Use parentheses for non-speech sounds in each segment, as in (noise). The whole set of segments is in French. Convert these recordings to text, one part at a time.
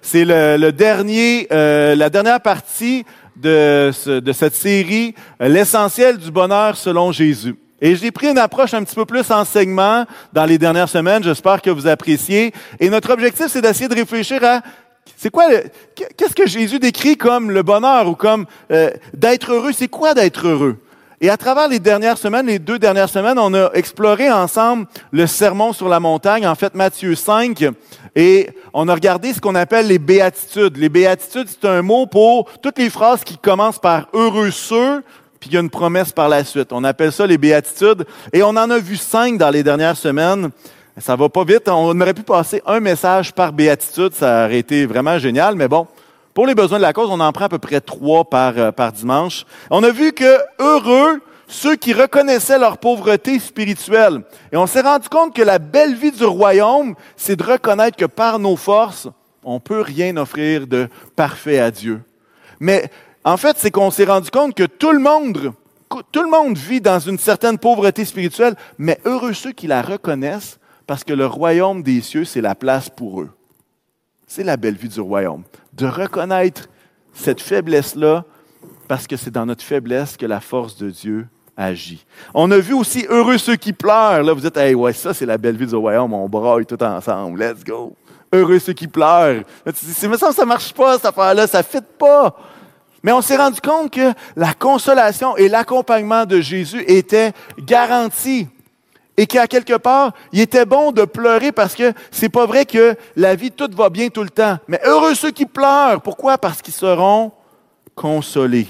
C'est le, dernier, euh, la dernière partie de, ce- de cette série, euh, l'essentiel du bonheur selon Jésus. Et j'ai pris une approche un petit peu plus enseignement dans les dernières semaines. J'espère que vous appréciez. Et notre objectif, c'est d'essayer de réfléchir à c'est quoi, qu'est-ce que Jésus décrit comme le bonheur ou comme euh, d'être heureux? C'est quoi d'être heureux? Et à travers les dernières semaines, les deux dernières semaines, on a exploré ensemble le sermon sur la montagne, en fait Matthieu 5, et on a regardé ce qu'on appelle les béatitudes. Les béatitudes, c'est un mot pour toutes les phrases qui commencent par heureux ceux, puis il y a une promesse par la suite. On appelle ça les béatitudes, et on en a vu cinq dans les dernières semaines. Ça va pas vite. On aurait pu passer un message par béatitude, ça aurait été vraiment génial, mais bon. Pour les besoins de la cause, on en prend à peu près trois par, euh, par dimanche. On a vu que heureux ceux qui reconnaissaient leur pauvreté spirituelle. Et on s'est rendu compte que la belle vie du royaume, c'est de reconnaître que par nos forces, on peut rien offrir de parfait à Dieu. Mais en fait, c'est qu'on s'est rendu compte que tout le monde, tout le monde vit dans une certaine pauvreté spirituelle, mais heureux ceux qui la reconnaissent parce que le royaume des cieux, c'est la place pour eux. C'est la belle vie du royaume. De reconnaître cette faiblesse-là, parce que c'est dans notre faiblesse que la force de Dieu agit. On a vu aussi heureux ceux qui pleurent. Là, vous dites, hey, ouais, ça, c'est la belle vie du royaume. On braille tout ensemble. Let's go. Heureux ceux qui pleurent. Là, tu dis, c'est mais ça, ça marche pas, cette affaire-là. Ça ne fit pas. Mais on s'est rendu compte que la consolation et l'accompagnement de Jésus étaient garantis. Et qu'à quelque part, il était bon de pleurer parce que c'est pas vrai que la vie, tout va bien tout le temps. Mais heureux ceux qui pleurent. Pourquoi? Parce qu'ils seront consolés.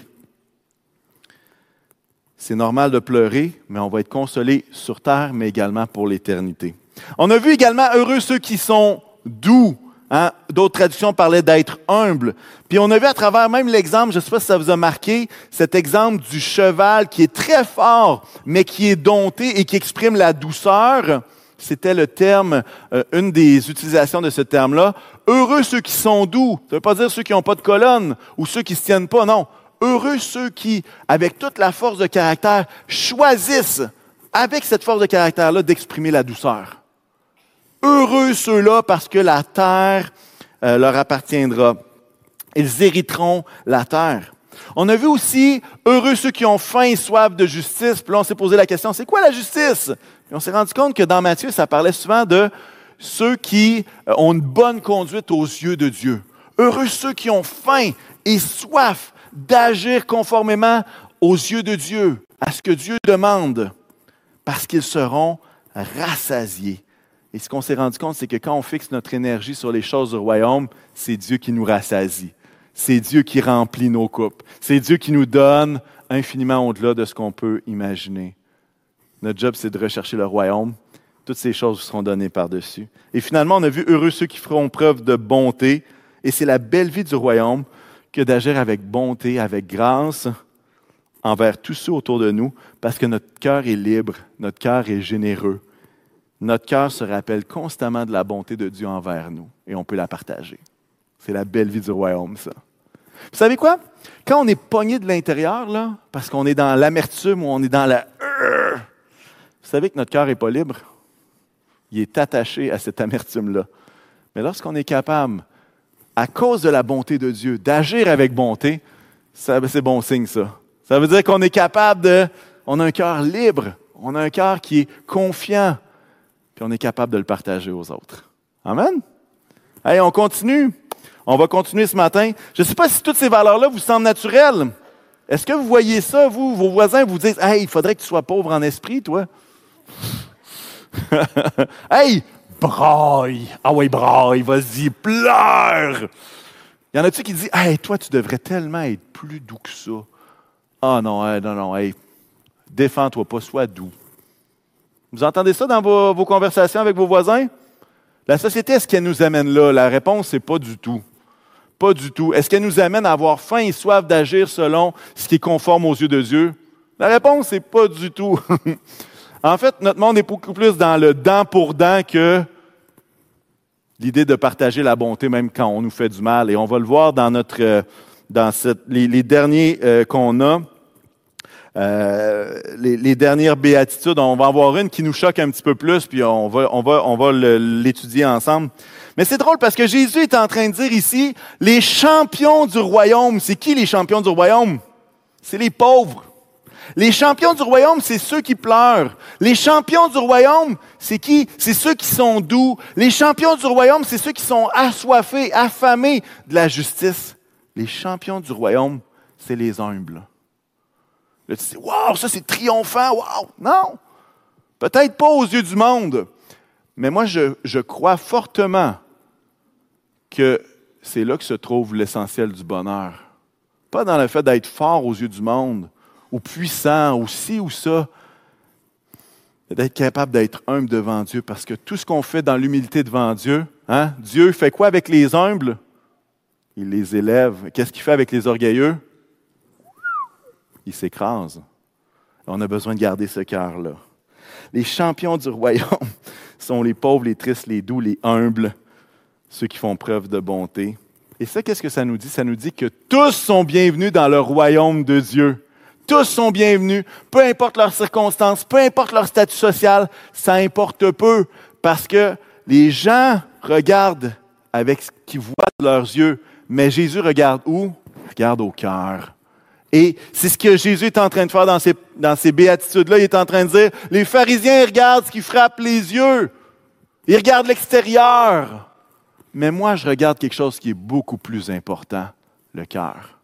C'est normal de pleurer, mais on va être consolé sur terre, mais également pour l'éternité. On a vu également heureux ceux qui sont doux. Hein? D'autres traductions parlaient d'être humble. Puis on a vu à travers même l'exemple, je ne sais pas si ça vous a marqué, cet exemple du cheval qui est très fort, mais qui est dompté et qui exprime la douceur. C'était le terme, euh, une des utilisations de ce terme-là. Heureux ceux qui sont doux. Ça ne veut pas dire ceux qui n'ont pas de colonne ou ceux qui ne se tiennent pas, non. Heureux ceux qui, avec toute la force de caractère, choisissent, avec cette force de caractère-là, d'exprimer la douceur. Heureux ceux-là parce que la terre euh, leur appartiendra. Ils hériteront la terre. On a vu aussi heureux ceux qui ont faim et soif de justice. Puis là, on s'est posé la question, c'est quoi la justice? On s'est rendu compte que dans Matthieu, ça parlait souvent de ceux qui euh, ont une bonne conduite aux yeux de Dieu. Heureux ceux qui ont faim et soif d'agir conformément aux yeux de Dieu, à ce que Dieu demande, parce qu'ils seront rassasiés. Et ce qu'on s'est rendu compte, c'est que quand on fixe notre énergie sur les choses du royaume, c'est Dieu qui nous rassasie. C'est Dieu qui remplit nos coupes. C'est Dieu qui nous donne infiniment au-delà de ce qu'on peut imaginer. Notre job, c'est de rechercher le royaume. Toutes ces choses seront données par-dessus. Et finalement, on a vu heureux ceux qui feront preuve de bonté. Et c'est la belle vie du royaume que d'agir avec bonté, avec grâce envers tous ceux autour de nous, parce que notre cœur est libre, notre cœur est généreux. Notre cœur se rappelle constamment de la bonté de Dieu envers nous et on peut la partager. C'est la belle vie du royaume, ça. Vous savez quoi? Quand on est pogné de l'intérieur, parce qu'on est dans l'amertume ou on est dans la... Vous savez que notre cœur n'est pas libre? Il est attaché à cette amertume-là. Mais lorsqu'on est capable, à cause de la bonté de Dieu, d'agir avec bonté, c'est bon signe, ça. Ça veut dire qu'on est capable de... On a un cœur libre. On a un cœur qui est confiant. On est capable de le partager aux autres. Amen? Allez, on continue. On va continuer ce matin. Je ne sais pas si toutes ces valeurs-là vous semblent naturelles. Est-ce que vous voyez ça, vous, vos voisins vous disent Hey, il faudrait que tu sois pauvre en esprit, toi? (laughs) hey, braille! Ah oui, braille, vas-y, pleure! Y en a-tu qui disent Hey, toi, tu devrais tellement être plus doux que ça? Ah non, hey, non, non, hey, défends-toi pas, sois doux. Vous entendez ça dans vos, conversations avec vos voisins? La société, est-ce qu'elle nous amène là? La réponse, c'est pas du tout. Pas du tout. Est-ce qu'elle nous amène à avoir faim et soif d'agir selon ce qui est conforme aux yeux de Dieu? La réponse, c'est pas du tout. (laughs) en fait, notre monde est beaucoup plus dans le dent pour dent que l'idée de partager la bonté même quand on nous fait du mal. Et on va le voir dans notre, euh, dans les derniers euh, qu'on a. Euh, les, dernières béatitudes, on va en voir une qui nous choque un petit peu plus, puis on va, on va, on va l'étudier ensemble. Mais c'est drôle parce que Jésus est en train de dire ici, les champions du royaume, c'est qui les champions du royaume? C'est les pauvres. Les champions du royaume, c'est ceux qui pleurent. Les champions du royaume, c'est qui? C'est ceux qui sont doux. Les champions du royaume, c'est ceux qui sont assoiffés, affamés de la justice. Les champions du royaume, c'est les humbles. Là, tu dis, waouh, ça c'est triomphant, waouh! Non! Peut-être pas aux yeux du monde, mais moi je, crois fortement que c'est là que se trouve l'essentiel du bonheur. Pas dans le fait d'être fort aux yeux du monde, ou puissant, ou ci ou ça, d'être capable d'être humble devant Dieu, parce que tout ce qu'on fait dans l'humilité devant Dieu, hein, Dieu fait quoi avec les humbles? Il les élève. Qu'est-ce qu'il fait avec les orgueilleux? Il s'écrase. On a besoin de garder ce cœur-là. Les champions du royaume (laughs) sont les pauvres, les tristes, les doux, les humbles, ceux qui font preuve de bonté. Et ça, qu'est-ce que ça nous dit? Ça nous dit que tous sont bienvenus dans le royaume de Dieu. Tous sont bienvenus, peu importe leurs circonstances, peu importe leur statut social, ça importe peu, parce que les gens regardent avec ce qu'ils voient de leurs yeux, mais Jésus regarde où? Regarde au cœur. Et c'est ce que Jésus est en train de faire dans ces, béatitudes-là. Il est en train de dire, les pharisiens regardent ce qui frappe les yeux. Ils regardent l'extérieur. Mais moi, je regarde quelque chose qui est beaucoup plus important, le cœur.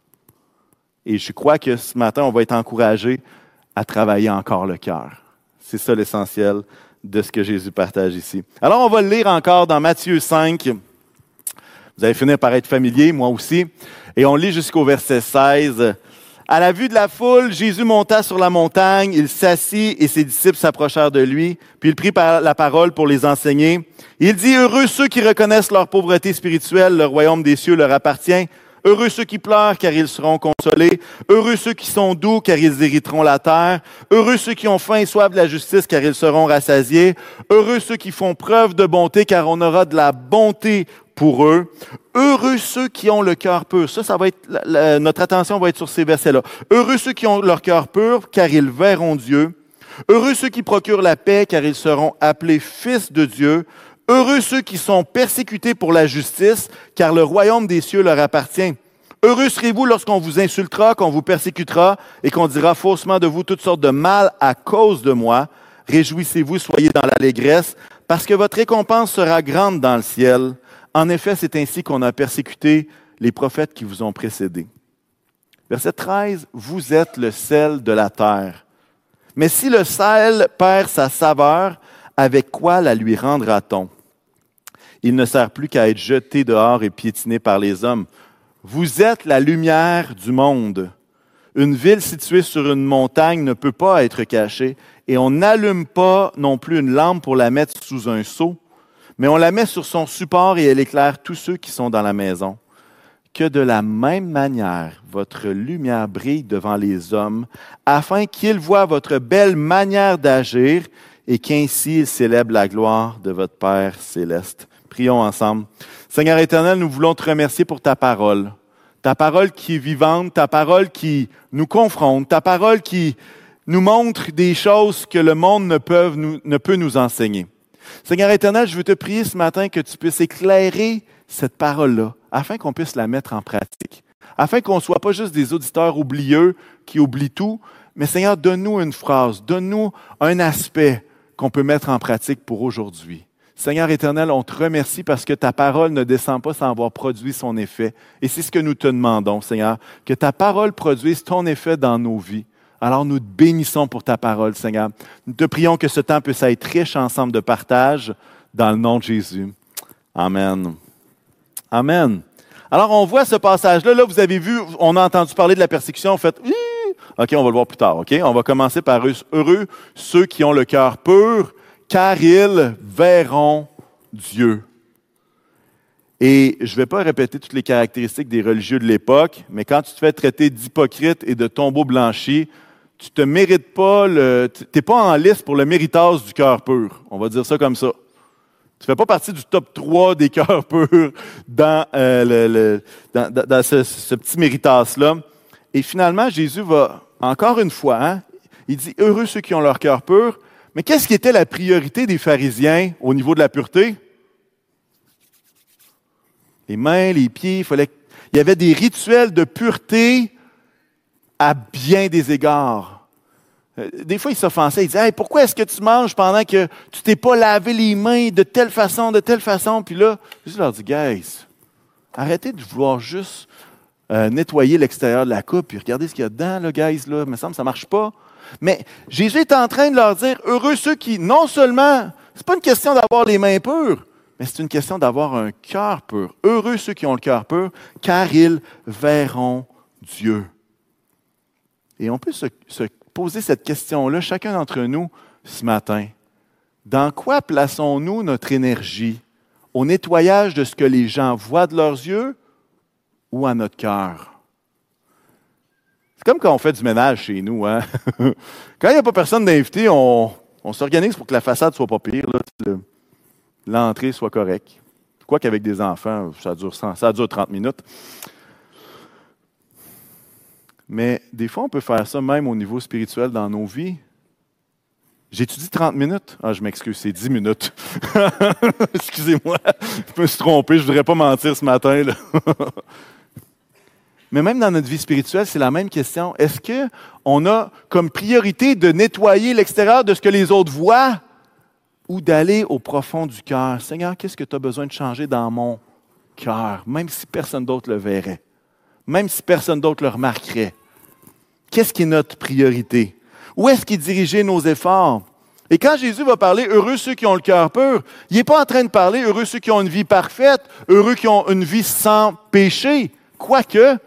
Et je crois que ce matin, on va être encouragé à travailler encore le cœur. C'est ça l'essentiel de ce que Jésus partage ici. Alors, on va le lire encore dans Matthieu 5. Vous allez finir par être familier, moi aussi. Et on lit jusqu'au verset 16. À la vue de la foule, Jésus monta sur la montagne, il s'assit et ses disciples s'approchèrent de lui, puis il prit la parole pour les enseigner. Il dit, Heureux ceux qui reconnaissent leur pauvreté spirituelle, le royaume des cieux leur appartient. Heureux ceux qui pleurent, car ils seront consolés. Heureux ceux qui sont doux, car ils hériteront la terre. Heureux ceux qui ont faim et soif de la justice, car ils seront rassasiés. Heureux ceux qui font preuve de bonté, car on aura de la bonté pour eux. Heureux ceux qui ont le cœur pur. Ça, ça va être, notre attention va être sur ces versets-là. Heureux ceux qui ont leur cœur pur, car ils verront Dieu. Heureux ceux qui procurent la paix, car ils seront appelés fils de Dieu. Heureux ceux qui sont persécutés pour la justice, car le royaume des cieux leur appartient. Heureux serez-vous lorsqu'on vous insultera, qu'on vous persécutera et qu'on dira faussement de vous toutes sortes de mal à cause de moi. Réjouissez-vous, soyez dans l'allégresse, parce que votre récompense sera grande dans le ciel. En effet, c'est ainsi qu'on a persécuté les prophètes qui vous ont précédés. Verset 13, vous êtes le sel de la terre. Mais si le sel perd sa saveur, avec quoi la lui rendra-t-on? Il ne sert plus qu'à être jeté dehors et piétiné par les hommes. Vous êtes la lumière du monde. Une ville située sur une montagne ne peut pas être cachée, et on n'allume pas non plus une lampe pour la mettre sous un seau, mais on la met sur son support et elle éclaire tous ceux qui sont dans la maison. Que de la même manière votre lumière brille devant les hommes, afin qu'ils voient votre belle manière d'agir et qu'ainsi ils célèbrent la gloire de votre Père céleste. Prions ensemble. Seigneur éternel, nous voulons te remercier pour ta parole. Ta parole qui est vivante, ta parole qui nous confronte, ta parole qui nous montre des choses que le monde ne peut nous, enseigner. Seigneur éternel, je veux te prier ce matin que tu puisses éclairer cette parole-là, afin qu'on puisse la mettre en pratique, afin qu'on ne soit pas juste des auditeurs oublieux qui oublient tout, mais Seigneur, donne-nous une phrase, donne-nous un aspect qu'on peut mettre en pratique pour aujourd'hui. Seigneur éternel, on te remercie parce que ta parole ne descend pas sans avoir produit son effet. Et c'est ce que nous te demandons, Seigneur, que ta parole produise ton effet dans nos vies. Alors nous te bénissons pour ta parole, Seigneur. Nous te prions que ce temps puisse être riche ensemble de partage dans le nom de Jésus. Amen. Amen. Alors on voit ce passage-là. Là, vous avez vu, on a entendu parler de la persécution. En fait, OK, on va le voir plus tard. OK, on va commencer par heureux ceux qui ont le cœur pur, car ils verront Dieu. Et je ne vais pas répéter toutes les caractéristiques des religieux de l'époque, mais quand tu te fais traiter d'hypocrite et de tombeau blanchi, tu te mérites pas le, t'es pas en liste pour le méritage du cœur pur. On va dire ça comme ça. Tu fais pas partie du top 3 des cœurs purs dans, euh, ce, petit méritage-là. Et finalement, Jésus va, encore une fois, hein, il dit, heureux ceux qui ont leur cœur pur. Mais qu'est-ce qui était la priorité des pharisiens au niveau de la pureté? Les mains, les pieds, il fallait. Il y avait des rituels de pureté à bien des égards. Euh, Des fois, ils s'offensaient. Ils disaient hey, Pourquoi est-ce que tu manges pendant que tu t'es pas lavé les mains de telle façon, de telle façon? Puis là, je leur dis Guys, arrêtez de vouloir juste euh, nettoyer l'extérieur de la coupe, puis regardez ce qu'il y a dedans, là, guys, là. Il me semble que ça marche pas. Mais Jésus est en train de leur dire Heureux ceux qui, non seulement, c'est pas une question d'avoir les mains pures, mais c'est une question d'avoir un cœur pur. Heureux ceux qui ont le cœur pur, car ils verront Dieu. Et on peut se, se poser cette question-là, chacun d'entre nous, ce matin. Dans quoi plaçons-nous notre énergie? Au nettoyage de ce que les gens voient de leurs yeux ou à notre cœur? C'est comme quand on fait du ménage chez nous. Hein? (laughs) quand il n'y a pas personne d'invité, on, s'organise pour que la façade soit pas pire, l'entrée soit correcte. Quoi qu'avec des enfants, ça dure, 100 ça dure 30 minutes. Mais des fois, on peut faire ça même au niveau spirituel dans nos vies. J'étudie 30 minutes. Ah, je m'excuse, c'est 10 minutes. (laughs) Excusez-moi, je me suis trompé, je ne voudrais pas mentir ce matin. là. (laughs) Mais même dans notre vie spirituelle, c'est la même question. Est-ce qu'on a comme priorité de nettoyer l'extérieur de ce que les autres voient ou d'aller au profond du cœur? Seigneur, qu'est-ce que tu as besoin de changer dans mon cœur, même si personne d'autre le verrait, même si personne d'autre le remarquerait? Qu'est-ce qui est notre priorité? Où est-ce qu'il dirigé nos efforts? Et quand Jésus va parler heureux ceux qui ont le cœur pur, il n'est pas en train de parler heureux ceux qui ont une vie parfaite, heureux qui ont une vie sans péché. Quoique,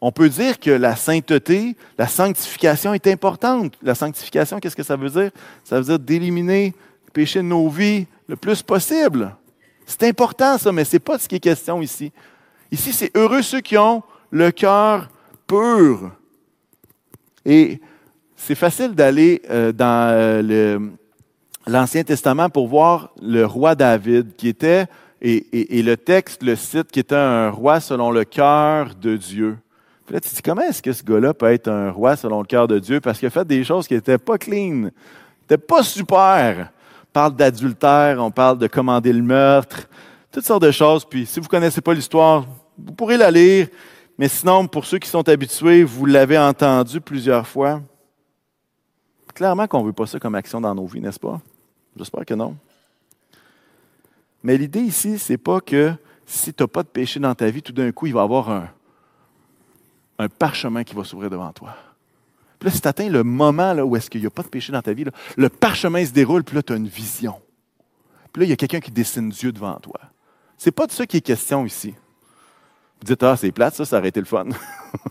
on peut dire que la sainteté, la sanctification est importante. La sanctification, qu'est-ce que ça veut dire? Ça veut dire d'éliminer le péché de nos vies le plus possible. C'est important ça, mais ce n'est pas ce qui est question ici. Ici, c'est heureux ceux qui ont le cœur pur. Et c'est facile d'aller euh, dans euh, l'Ancien Testament pour voir le roi David, qui était, et, et- et le texte le cite, qui était un roi selon le cœur de Dieu. Puis là, tu dis, comment est-ce que ce gars-là peut être un roi selon le cœur de Dieu? Parce qu'il a fait des choses qui n'étaient pas clean, n'étaient pas super. On parle d'adultère, on parle de commander le meurtre, toutes sortes de choses. Puis si vous ne connaissez pas l'histoire, vous pourrez la lire. Mais sinon, pour ceux qui sont habitués, vous l'avez entendu plusieurs fois. Clairement qu'on ne veut pas ça comme action dans nos vies, n'est-ce pas? J'espère que non. Mais l'idée ici, c'est pas que si tu n'as pas de péché dans ta vie, tout d'un coup, il va y avoir un, un parchemin qui va s'ouvrir devant toi. Puis là, si tu atteins le moment où est-ce qu'il n'y a pas de péché dans ta vie, le parchemin se déroule, puis là, tu as une vision. Puis là, il y a quelqu'un qui dessine Dieu devant toi. C'est pas de ça qui est question ici. Vous dites, ah, c'est plate, ça, ça aurait été le fun.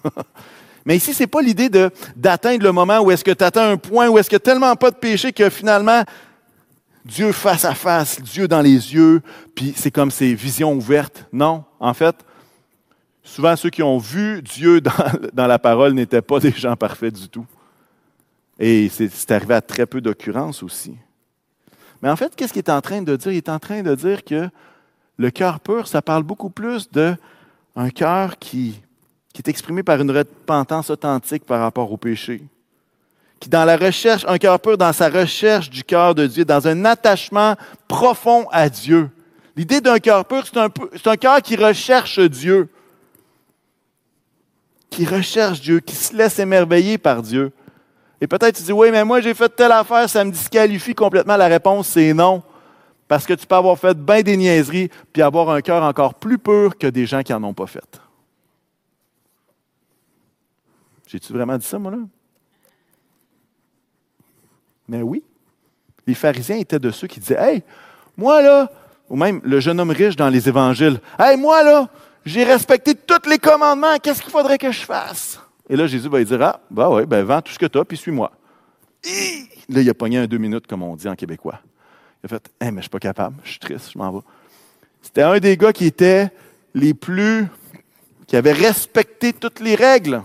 (laughs) Mais ici, c'est pas l'idée d'atteindre le moment où est-ce que tu atteins un point où est-ce qu'il n'y a tellement pas de péché que finalement, Dieu face à face, Dieu dans les yeux, puis c'est comme ces visions ouvertes. Non, en fait, souvent ceux qui ont vu Dieu (laughs) dans, la parole n'étaient pas des gens parfaits du tout. Et c'est arrivé à très peu d'occurrences aussi. Mais en fait, qu'est-ce qu'il est en train de dire? Il est en train de dire que le cœur pur, ça parle beaucoup plus de un cœur qui, est exprimé par une repentance authentique par rapport au péché. Qui, dans la recherche, un cœur pur dans sa recherche du cœur de Dieu, dans un attachement profond à Dieu. L'idée d'un cœur pur, c'est un, un cœur qui recherche Dieu. Qui recherche Dieu, qui se laisse émerveiller par Dieu. Et peut-être tu dis, oui, mais moi j'ai fait telle affaire, ça me disqualifie complètement. La réponse, c'est non. Parce que tu peux avoir fait bien des niaiseries, puis avoir un cœur encore plus pur que des gens qui n'en ont pas fait. J'ai-tu vraiment dit ça, moi, là? Mais oui. Les pharisiens étaient de ceux qui disaient, Hey, moi, là, ou même le jeune homme riche dans les évangiles, Hey, moi, là, j'ai respecté tous les commandements, qu'est-ce qu'il faudrait que je fasse? Et là, Jésus va lui dire, Ah, bah ouais, ben vends tout ce que tu as, puis suis-moi. Là, il a pogné un deux minutes, comme on dit en québécois. Il a fait, hey, mais je suis pas capable, je suis triste, je m'en vais. C'était un des gars qui était les plus, qui avait respecté toutes les règles,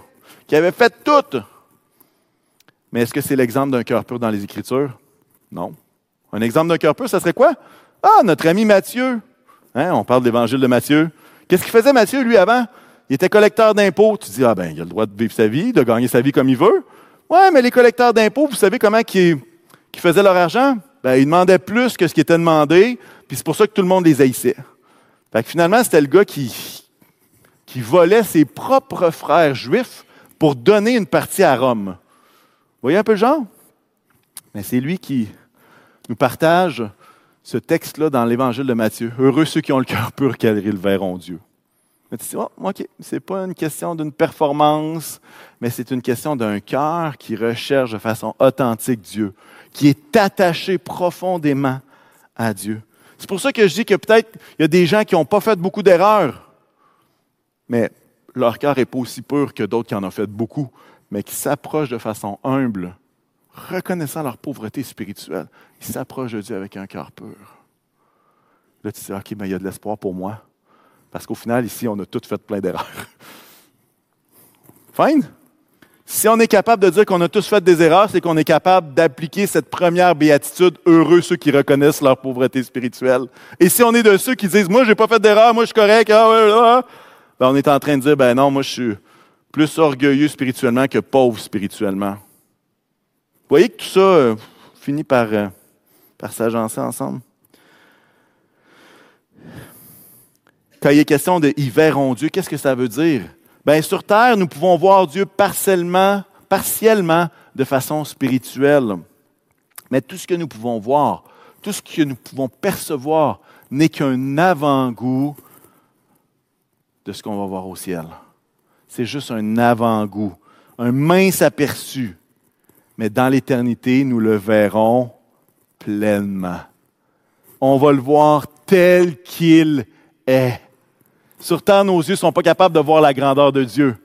qui avait fait tout. Mais est-ce que c'est l'exemple d'un cœur pur dans les Écritures? Non. Un exemple d'un cœur pur, ça serait quoi? Ah, notre ami Matthieu. Hein, on parle de l'évangile de Matthieu. Qu'est-ce qu'il faisait Matthieu, lui, avant? Il était collecteur d'impôts. Tu dis, ah ben, il a le droit de vivre sa vie, de gagner sa vie comme il veut. Ouais, mais les collecteurs d'impôts, vous savez comment ils, qu'ils faisaient leur argent? Ben, ils demandaient plus que ce qui était demandé, puis c'est pour ça que tout le monde les haïssait. Fait que finalement, c'était le gars qui, qui volait ses propres frères juifs pour donner une partie à Rome. Vous voyez un peu le genre? Mais c'est lui qui nous partage ce texte-là dans l'évangile de Matthieu. Heureux ceux qui ont le cœur pur, car ils verront Dieu. Mais tu dis, oh, OK, c'est pas une question d'une performance, mais c'est une question d'un cœur qui recherche de façon authentique Dieu, qui est attaché profondément à Dieu. C'est pour ça que je dis que peut-être il y a des gens qui n'ont pas fait beaucoup d'erreurs, mais leur cœur n'est pas aussi pur que d'autres qui en ont fait beaucoup, mais qui s'approchent de façon humble, reconnaissant leur pauvreté spirituelle. Ils s'approchent de Dieu avec un cœur pur. Là, tu dis, OK, il y a de l'espoir pour moi. Parce qu'au final, ici, on a tous fait plein d'erreurs. Fine? Si on est capable de dire qu'on a tous fait des erreurs, c'est qu'on est capable d'appliquer cette première béatitude, heureux ceux qui reconnaissent leur pauvreté spirituelle. Et si on est de ceux qui disent, moi, j'ai pas fait d'erreur, moi, je suis correct, ah, ben, on est en train de dire, ben non, moi, je suis plus orgueilleux spirituellement que pauvre spirituellement. Vous voyez que tout ça euh, finit par, euh, par s'agencer ensemble? Quand il est question de ils verront Dieu, qu'est-ce que ça veut dire? Ben, sur terre, nous pouvons voir Dieu partiellement, partiellement de façon spirituelle. Mais tout ce que nous pouvons voir, tout ce que nous pouvons percevoir n'est qu'un avant-goût de ce qu'on va voir au ciel. C'est juste un avant-goût, un mince aperçu. Mais dans l'éternité, nous le verrons pleinement. On va le voir tel qu'il est. Sur nos yeux ne sont pas capables de voir la grandeur de Dieu.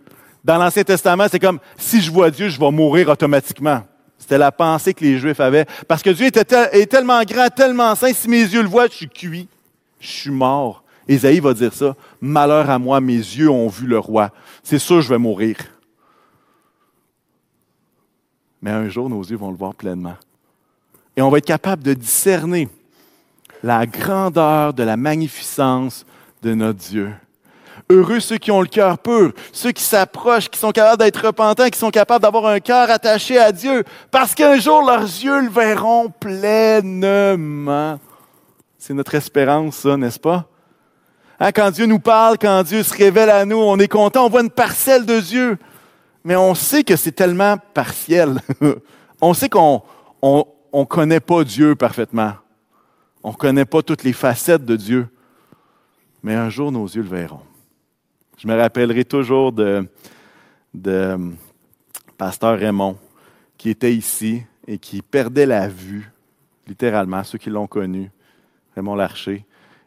Dans l'Ancien Testament, c'est comme si je vois Dieu, je vais mourir automatiquement. C'était la pensée que les Juifs avaient. Parce que Dieu était est tellement grand, tellement saint, si mes yeux le voient, je suis cuit, je suis mort. Ésaïe va dire ça. Malheur à moi, mes yeux ont vu le roi. C'est sûr, je vais mourir. Mais un jour, nos yeux vont le voir pleinement. Et on va être capable de discerner la grandeur de la magnificence de notre Dieu. Heureux ceux qui ont le cœur pur, ceux qui s'approchent, qui sont capables d'être repentants, qui sont capables d'avoir un cœur attaché à Dieu, parce qu'un jour leurs yeux le verront pleinement. C'est notre espérance, ça, n'est-ce pas? Hein, quand Dieu nous parle, quand Dieu se révèle à nous, on est content, on voit une parcelle de Dieu. Mais on sait que c'est tellement partiel. (laughs) on sait qu'on ne connaît pas Dieu parfaitement. On ne connaît pas toutes les facettes de Dieu. Mais un jour, nos yeux le verront. Je me rappellerai toujours de, de pasteur Raymond, qui était ici et qui perdait la vue, littéralement, ceux qui l'ont connu, Raymond Larcher.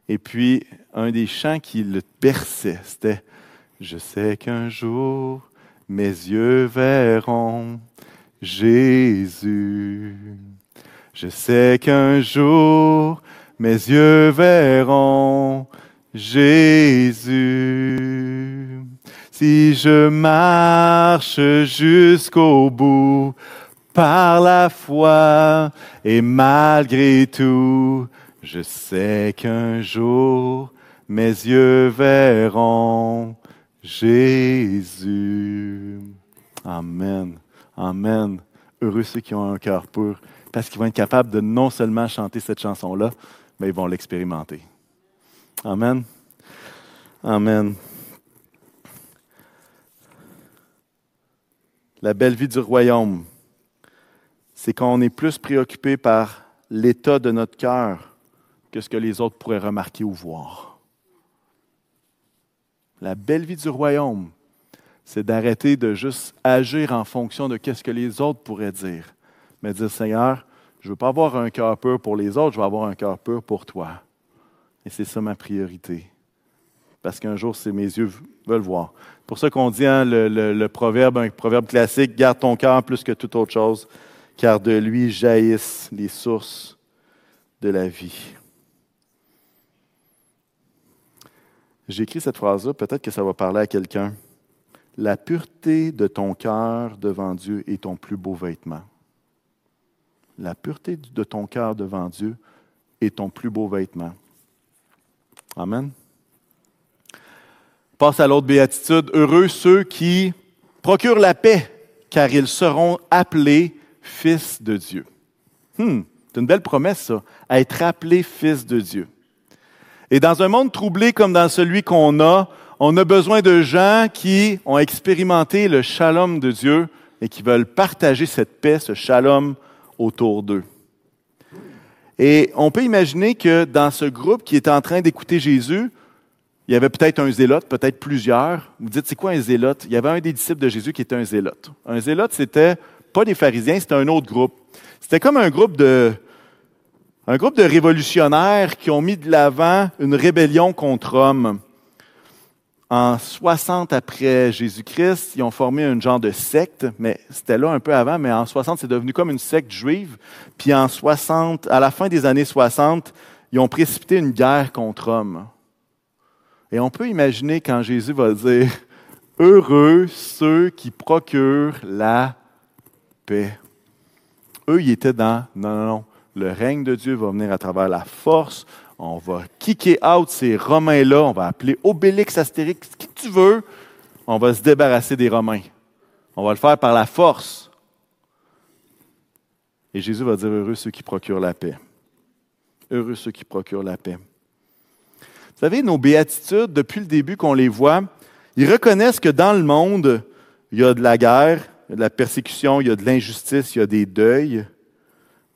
Et puis, un des chants qui le perçait, c'était Je sais qu'un jour mes yeux verront Jésus. Je sais qu'un jour mes yeux verront Jésus, si je marche jusqu'au bout par la foi et malgré tout, je sais qu'un jour mes yeux verront Jésus. Amen. Amen. Heureux ceux qui ont un cœur pur, parce qu'ils vont être capables de non seulement chanter cette chanson-là, mais ils vont l'expérimenter. Amen. Amen. La belle vie du royaume, c'est qu'on est plus préoccupé par l'état de notre cœur que ce que les autres pourraient remarquer ou voir. La belle vie du royaume, c'est d'arrêter de juste agir en fonction de ce que les autres pourraient dire, mais dire Seigneur, je ne veux pas avoir un cœur pur pour les autres, je veux avoir un cœur pur pour toi. Et c'est ça ma priorité. Parce qu'un jour, c'est mes yeux veulent voir. C'est pour ça qu'on dit hein, le, proverbe, un proverbe classique, garde ton cœur plus que toute autre chose, car de lui jaillissent les sources de la vie. J'ai écrit cette phrase-là, peut-être que ça va parler à quelqu'un. La pureté de ton cœur devant Dieu est ton plus beau vêtement. La pureté de ton cœur devant Dieu est ton plus beau vêtement. Amen. Passe à l'autre béatitude. Heureux ceux qui procurent la paix, car ils seront appelés fils de Dieu. Hmm, c'est une belle promesse, ça, à être appelé fils de Dieu. Et dans un monde troublé comme dans celui qu'on a, on a besoin de gens qui ont expérimenté le shalom de Dieu et qui veulent partager cette paix, ce shalom autour d'eux. Et on peut imaginer que dans ce groupe qui était en train d'écouter Jésus, il y avait peut-être un zélote, peut-être plusieurs. Vous dites, c'est quoi un zélote? Il y avait un des disciples de Jésus qui était un zélote. Un zélote, c'était pas des pharisiens, c'était un autre groupe. C'était comme un groupe de, un groupe de révolutionnaires qui ont mis de l'avant une rébellion contre Rome. En 60 après Jésus-Christ, ils ont formé un genre de secte, mais c'était là un peu avant, mais en 60, c'est devenu comme une secte juive. Puis en 60, à la fin des années 60, ils ont précipité une guerre contre Rome. Et on peut imaginer quand Jésus va dire Heureux ceux qui procurent la paix. Eux, ils étaient dans non, non, non. Le règne de Dieu va venir à travers la force, on va kicker out ces Romains-là, on va appeler Obélix, Astérix, qui tu veux, on va se débarrasser des Romains. On va le faire par la force. Et Jésus va dire, heureux ceux qui procurent la paix. Heureux ceux qui procurent la paix. Vous savez, nos béatitudes, depuis le début qu'on les voit, ils reconnaissent que dans le monde, il y a de la guerre, il y a de la persécution, il y a de l'injustice, il y a des deuils.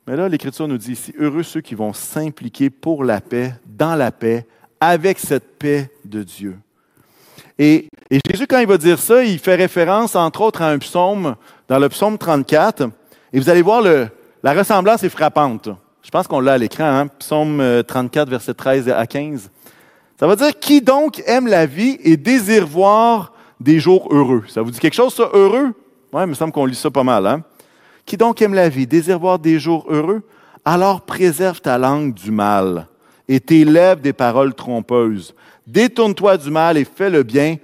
Mais là, l'Écriture nous dit ici, heureux ceux qui vont s'impliquer pour la paix, dans la paix, avec cette paix de Dieu. Et, Jésus, quand il va dire ça, il fait référence, entre autres, à un psaume, dans le psaume 34. Et vous allez voir, le, la ressemblance est frappante. Je pense qu'on l'a à l'écran, hein? psaume 34, verset 13 à 15. Ça va dire, qui donc aime la vie et désire voir des jours heureux? Ça vous dit quelque chose, ça, heureux? Oui, il me semble qu'on lit ça pas mal. Hein? Qui donc aime la vie, désire voir des jours heureux, alors préserve ta langue du mal et tes lèvres des paroles trompeuses. Détourne-toi du mal et fais le bien.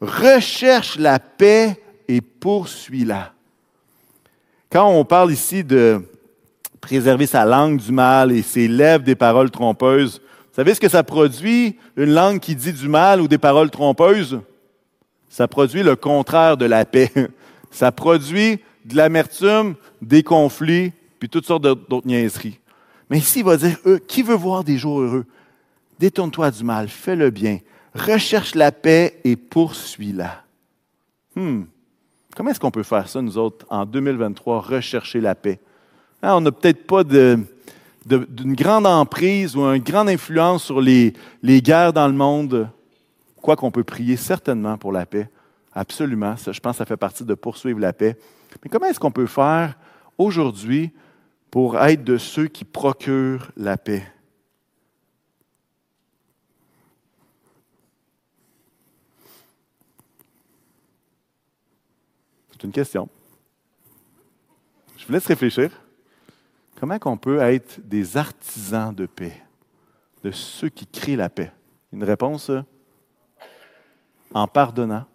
Recherche la paix et poursuis-la. Quand on parle ici de préserver sa langue du mal et ses lèvres des paroles trompeuses, vous savez ce que ça produit, une langue qui dit du mal ou des paroles trompeuses? Ça produit le contraire de la paix. (laughs) Ça produit de l'amertume, des conflits, puis toutes sortes d'autres niaiseries. Mais ici, il va dire, qui veut voir des jours heureux? Détourne-toi du mal, fais le bien, recherche la paix et poursuis-la. Hmm. Comment est-ce qu'on peut faire ça, nous autres, en 2023, rechercher la paix? Hein, on n'a peut-être pas d'une grande emprise ou une grande influence sur les, les guerres dans le monde, quoi qu'on peut prier certainement pour la paix. Absolument. Je pense que ça fait partie de poursuivre la paix. Mais comment est-ce qu'on peut faire aujourd'hui pour être de ceux qui procurent la paix? C'est une question. Je vous laisse réfléchir. Comment qu'on peut être des artisans de paix, de ceux qui créent la paix? Une réponse en pardonnant.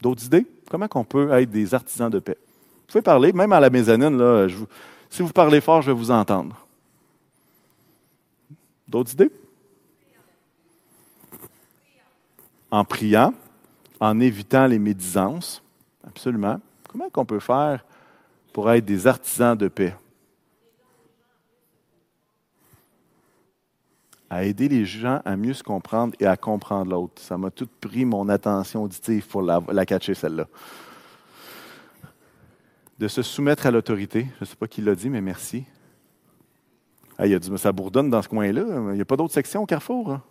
D'autres idées? Comment qu'on peut être des artisans de paix? Pouvez parler, même à la mezzanine, là, si vous parlez fort, je vais vous entendre. D'autres idées? En priant, en évitant les médisances, absolument. Comment qu'on peut faire pour être des artisans de paix? à aider les gens à mieux se comprendre et à comprendre l'autre. Ça m'a tout pris mon attention auditive pour la, la catcher, celle-là. De se soumettre à l'autorité. Je ne sais pas qui l'a dit, mais merci. Ah, il a dit, ça bourdonne dans ce coin-là. Il n'y a pas d'autres sections au carrefour. Hein?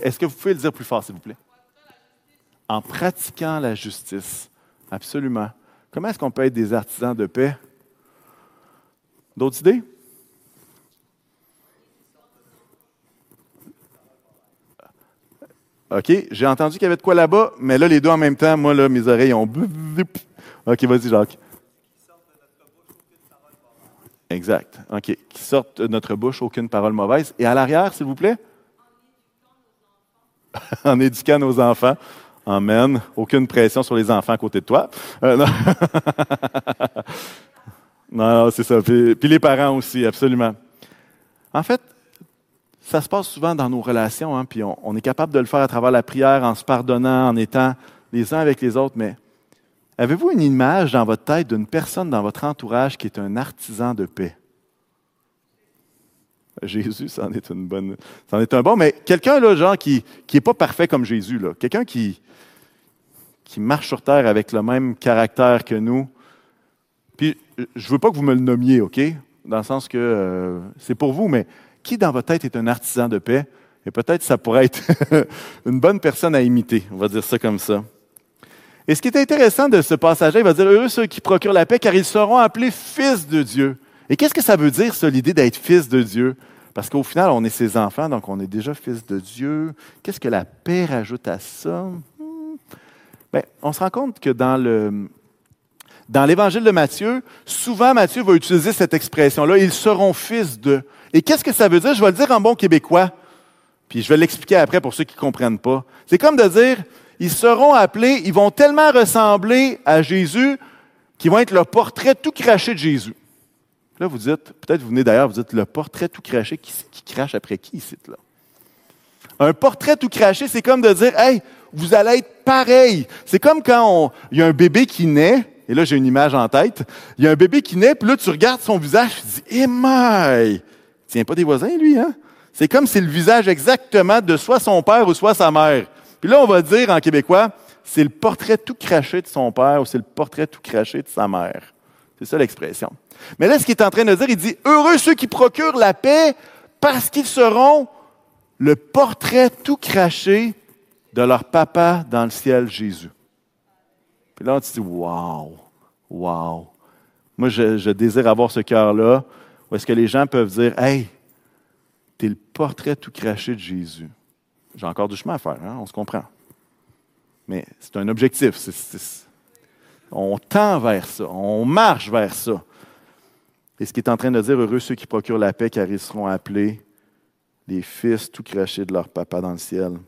Est-ce que vous pouvez le dire plus fort, s'il vous plaît? En pratiquant la justice. Absolument. Comment est-ce qu'on peut être des artisans de paix? D'autres idées? OK, j'ai entendu qu'il y avait de quoi là-bas, mais là, les deux en même temps, moi, là, mes oreilles ont. OK, vas-y, Jacques. Exact. OK. Qui sortent de notre bouche aucune parole mauvaise. Et à l'arrière, s'il vous plaît? en éduquant nos enfants. (laughs) Amen. Aucune pression sur les enfants à côté de toi. Euh, non, (laughs) non, c'est ça. puis, les parents aussi, absolument. En fait, ça se passe souvent dans nos relations, hein, puis on, est capable de le faire à travers la prière, en se pardonnant, en étant les uns avec les autres, mais avez-vous une image dans votre tête d'une personne dans votre entourage qui est un artisan de paix? Jésus, ça en est une bonne, ça en est un bon, mais quelqu'un là, genre qui qui est pas parfait comme Jésus là, quelqu'un qui qui marche sur terre avec le même caractère que nous. Puis je veux pas que vous me le nommiez, ok, dans le sens que euh, c'est pour vous, mais qui dans votre tête est un artisan de paix? Et peut-être ça pourrait être (laughs) une bonne personne à imiter. On va dire ça comme ça. Et ce qui est intéressant de ce passage-là, il va dire heureux ceux qui procurent la paix, car ils seront appelés fils de Dieu. Et qu'est-ce que ça veut dire, ça, l'idée d'être fils de Dieu? Parce qu'au final, on est ses enfants, donc on est déjà fils de Dieu. Qu'est-ce que la paix rajoute à ça? Hmm. Bien, on se rend compte que dans le, dans l'évangile de Matthieu, souvent Matthieu va utiliser cette expression-là, ils seront fils de. Et qu'est-ce que ça veut dire? Je vais le dire en bon québécois, puis je vais l'expliquer après pour ceux qui ne comprennent pas. C'est comme de dire, ils seront appelés, ils vont tellement ressembler à Jésus qu'ils vont être le portrait tout craché de Jésus. Là, vous dites, peut-être vous venez d'ailleurs, vous dites le portrait tout craché, qui, crache après qui ici, là? Un portrait tout craché, c'est comme de dire, hey, vous allez être pareil. C'est comme quand il y a un bébé qui naît, et là j'ai une image en tête, il y a un bébé qui naît, puis là tu regardes son visage, tu dis, eh maille, tient pas des voisins lui, hein? C'est comme si le visage exactement de soit son père ou soit sa mère. Puis là on va dire en québécois, c'est le portrait tout craché de son père ou c'est le portrait tout craché de sa mère. C'est ça l'expression. Mais là, ce qu'il est en train de dire, il dit, heureux ceux qui procurent la paix parce qu'ils seront le portrait tout craché de leur papa dans le ciel, Jésus. Puis là, on se dit, wow, wow. Moi, je, désire avoir ce cœur-là où est-ce que les gens peuvent dire, hey, t'es le portrait tout craché de Jésus. J'ai encore du chemin à faire, hein, on se comprend. Mais c'est un objectif. on tend vers ça, on marche vers ça. Et ce qui est en train de dire, heureux ceux qui procurent la paix, car ils seront appelés les fils tout crachés de leur papa dans le ciel.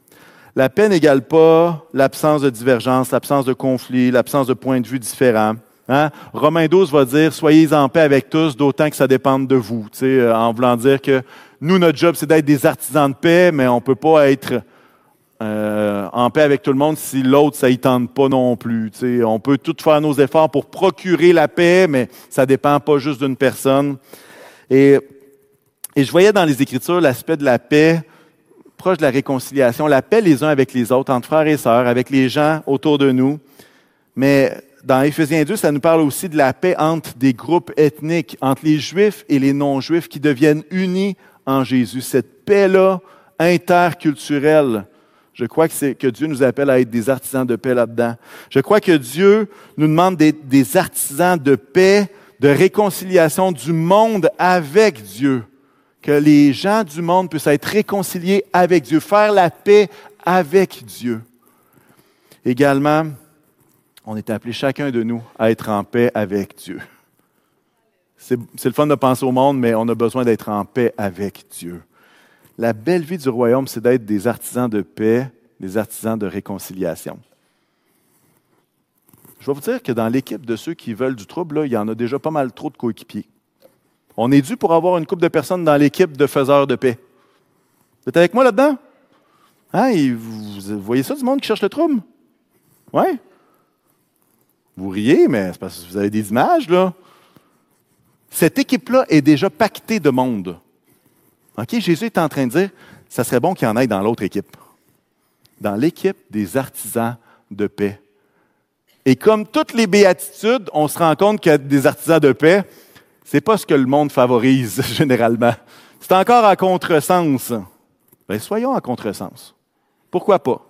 La paix n'égale pas l'absence de divergence, l'absence de conflit, l'absence de points de vue différents. Hein? Romain 12 va dire, soyez en paix avec tous, d'autant que ça dépend de vous. Euh, en voulant dire que nous, notre job, c'est d'être des artisans de paix, mais on ne peut pas être euh, en paix avec tout le monde si l'autre, ça y tente pas non plus. On peut tout faire nos efforts pour procurer la paix, mais ça dépend pas juste d'une personne. Et, et je voyais dans les Écritures l'aspect de la paix proche de la réconciliation, la paix les uns avec les autres, entre frères et sœurs, avec les gens autour de nous. Mais dans Éphésiens 2, ça nous parle aussi de la paix entre des groupes ethniques, entre les Juifs et les non-Juifs qui deviennent unis en Jésus. Cette paix-là interculturelle, je crois que, que Dieu nous appelle à être des artisans de paix là-dedans. Je crois que Dieu nous demande des artisans de paix, de réconciliation du monde avec Dieu. Que les gens du monde puissent être réconciliés avec Dieu, faire la paix avec Dieu. Également, on est appelé chacun de nous à être en paix avec Dieu. C'est le fun de penser au monde, mais on a besoin d'être en paix avec Dieu. La belle vie du royaume, c'est d'être des artisans de paix, des artisans de réconciliation. Je vais vous dire que dans l'équipe de ceux qui veulent du trouble, il y en a déjà pas mal trop de coéquipiers. On est dû pour avoir une couple de personnes dans l'équipe de faiseurs de paix. Vous êtes avec moi là-dedans? Hein? Vous, voyez ça du monde qui cherche le trouble? Oui? Vous riez, mais c'est parce que vous avez des images, là. Cette équipe-là est déjà pactée de monde. OK? Jésus est en train de dire, ça serait bon qu'il y en ait dans l'autre équipe. Dans l'équipe des artisans de paix. Et comme toutes les béatitudes, on se rend compte que des artisans de paix, c'est pas ce que le monde favorise (laughs) généralement. C'est encore à contresens. Ben, soyons à contresens. Pourquoi pas?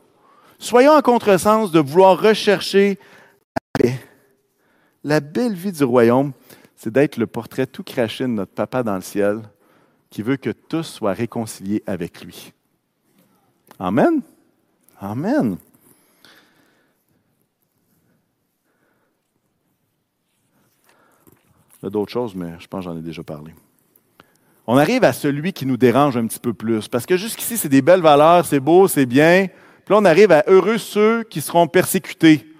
Soyons en contresens de vouloir rechercher La belle vie du royaume, c'est d'être le portrait tout craché de notre papa dans le ciel qui veut que tous soient réconciliés avec lui. Amen. Amen. Il y a d'autres choses, mais je pense que j'en ai déjà parlé. On arrive à celui qui nous dérange un petit peu plus. Parce que jusqu'ici, c'est des belles valeurs, c'est beau, c'est bien. Puis là, on arrive à heureux ceux qui seront persécutés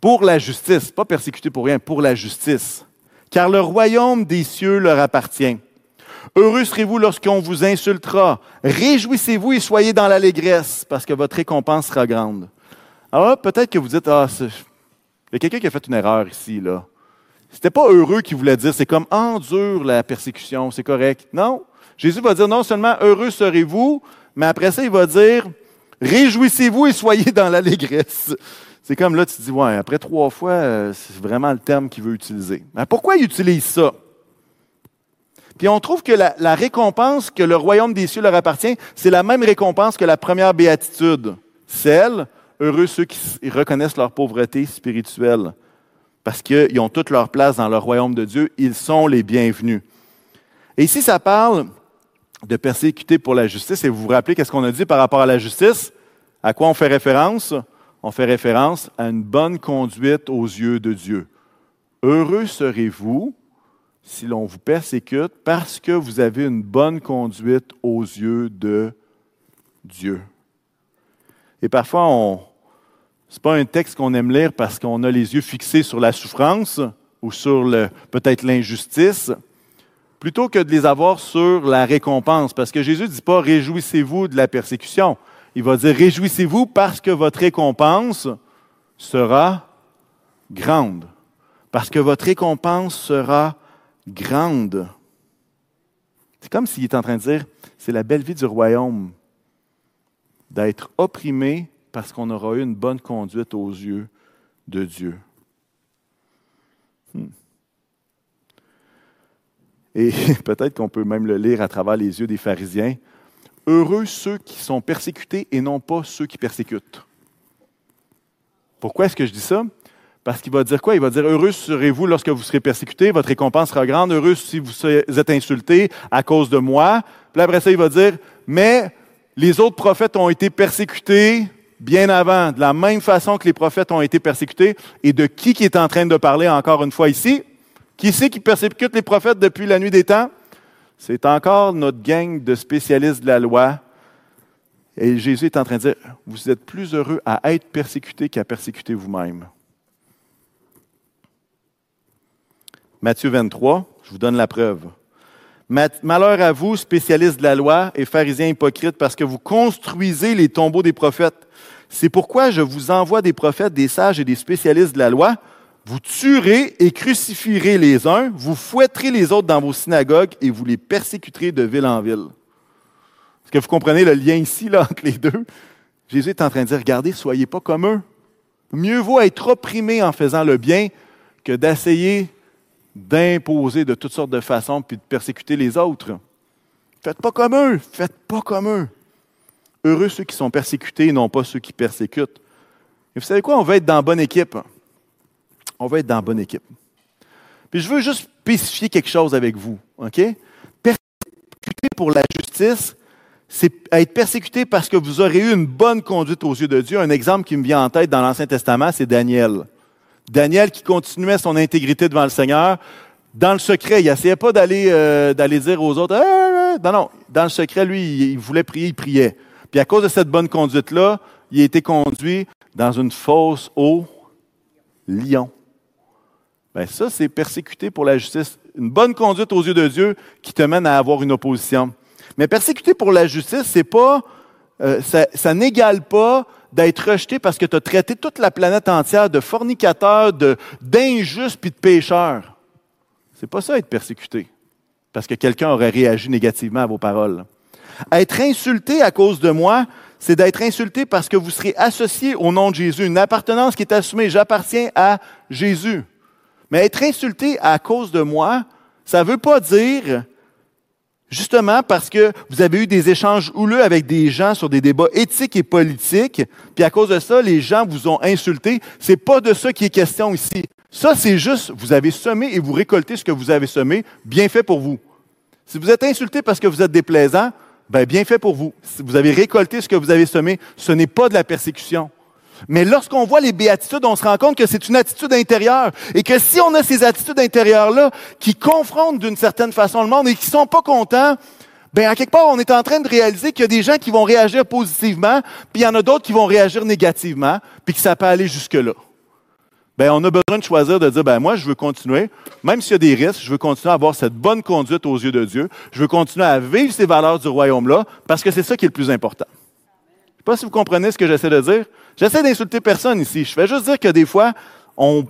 pour la justice. Pas persécutés pour rien, pour la justice. Car le royaume des cieux leur appartient. Heureux serez-vous lorsqu'on vous insultera. Réjouissez-vous et soyez dans l'allégresse, parce que votre récompense sera grande. Alors peut-être que vous dites, ah, il y a quelqu'un qui a fait une erreur ici, là. C'était pas heureux qui voulait dire, c'est comme endure la persécution, c'est correct. Non. Jésus va dire non seulement heureux serez-vous, mais après ça, il va dire réjouissez-vous et soyez dans l'allégresse. C'est comme là, tu te dis, ouais, après trois fois, euh, c'est vraiment le terme qu'il veut utiliser. Mais pourquoi il utilise ça? Puis on trouve que la, la, récompense que le royaume des cieux leur appartient, c'est la même récompense que la première béatitude. Celle, heureux ceux qui reconnaissent leur pauvreté spirituelle, parce qu'ils ont toute leur place dans le royaume de Dieu, ils sont les bienvenus. Et ici, ça parle de persécuter pour la justice. Et vous vous rappelez qu'est-ce qu'on a dit par rapport à la justice? À quoi on fait référence? On fait référence à une bonne conduite aux yeux de Dieu. Heureux serez-vous si l'on vous persécute parce que vous avez une bonne conduite aux yeux de Dieu. Et parfois, on, n'est pas un texte qu'on aime lire parce qu'on a les yeux fixés sur la souffrance ou sur peut-être l'injustice, plutôt que de les avoir sur la récompense. Parce que Jésus ne dit pas réjouissez-vous de la persécution. Il va dire réjouissez-vous parce que votre récompense sera grande. Parce que votre récompense sera grande. C'est comme s'il est en train de dire c'est la belle vie du royaume d'être opprimé parce qu'on aura eu une bonne conduite aux yeux de Dieu. Hmm. Et (laughs) peut-être qu'on peut même le lire à travers les yeux des pharisiens. Heureux ceux qui sont persécutés et non pas ceux qui persécutent. Pourquoi est-ce que je dis ça? Parce qu'il va dire quoi? Il va dire Heureux serez-vous lorsque vous serez persécutés, votre récompense sera grande. Heureux si vous êtes insultés à cause de moi. Puis après ça, il va dire Mais les autres prophètes ont été persécutés bien avant, de la même façon que les prophètes ont été persécutés. Et de qui qui est en train de parler encore une fois ici? Qui c'est qui persécute les prophètes depuis la nuit des temps? C'est encore notre gang de spécialistes de la loi. Et Jésus est en train de dire, vous êtes plus heureux à être persécuté qu'à persécuter vous-même. Matthieu 23, je vous donne la preuve. Malheur à vous, spécialistes de la loi et pharisiens hypocrites, parce que vous construisez les tombeaux des prophètes. C'est pourquoi je vous envoie des prophètes, des sages et des spécialistes de la loi vous tuerez et crucifierez les uns, vous fouetterez les autres dans vos synagogues et vous les persécuterez de ville en ville. Est-ce que vous comprenez le lien ici là, entre les deux? Jésus est en train de dire, regardez, soyez pas comme eux. Mieux vaut être opprimé en faisant le bien que d'essayer d'imposer de toutes sortes de façons puis de persécuter les autres. Faites pas comme eux, faites pas comme eux. Heureux ceux qui sont persécutés, non pas ceux qui persécutent. Et vous savez quoi? On va être dans la bonne équipe on va être dans la bonne équipe. Puis je veux juste spécifier quelque chose avec vous. OK? Pour la justice, c'est être persécuté parce que vous aurez eu une bonne conduite aux yeux de Dieu. Un exemple qui me vient en tête dans l'Ancien Testament, c'est Daniel. Daniel qui continuait son intégrité devant le Seigneur. Dans le secret, il n'essayait pas d'aller euh, d'aller dire aux autres, ah, ah, non, non, dans le secret, lui, il voulait prier, il priait. Puis à cause de cette bonne conduite-là, il a été conduit dans une fosse au lion. Bien, ça, c'est persécuter pour la justice. Une bonne conduite aux yeux de Dieu qui te mène à avoir une opposition. Mais persécuter pour la justice, c'est pas, euh, ça, n'égale pas d'être rejeté parce que tu as traité toute la planète entière de fornicateurs, d'injustes puis de pécheurs. C'est pas ça être persécuté. Parce que quelqu'un aurait réagi négativement à vos paroles. Être insulté à cause de moi, c'est d'être insulté parce que vous serez associé au nom de Jésus. Une appartenance qui est assumée. J'appartiens à Jésus. Mais être insulté à cause de moi, ça ne veut pas dire, justement parce que vous avez eu des échanges houleux avec des gens sur des débats éthiques et politiques, puis à cause de ça, les gens vous ont insulté. C'est pas de ça qui est question ici. Ça, c'est juste, vous avez semé et vous récoltez ce que vous avez semé. Bien fait pour vous. Si vous êtes insulté parce que vous êtes déplaisant, ben bien fait pour vous. Si vous avez récolté ce que vous avez semé, ce n'est pas de la persécution. Mais lorsqu'on voit les béatitudes, on se rend compte que c'est une attitude intérieure. Et que si on a ces attitudes intérieures-là qui confrontent d'une certaine façon le monde et qui sont pas contents, ben à quelque part, on est en train de réaliser qu'il y a des gens qui vont réagir positivement, puis il y en a d'autres qui vont réagir négativement, puis que ça peut aller jusque-là. Ben, on a besoin de choisir de dire, ben, moi, je veux continuer, même s'il y a des risques, je veux continuer à avoir cette bonne conduite aux yeux de Dieu. Je veux continuer à vivre ces valeurs du royaume-là, parce que c'est ça qui est le plus important. Je ne sais pas si vous comprenez ce que j'essaie de dire. J'essaie d'insulter personne ici. Je fais juste dire que des fois, on,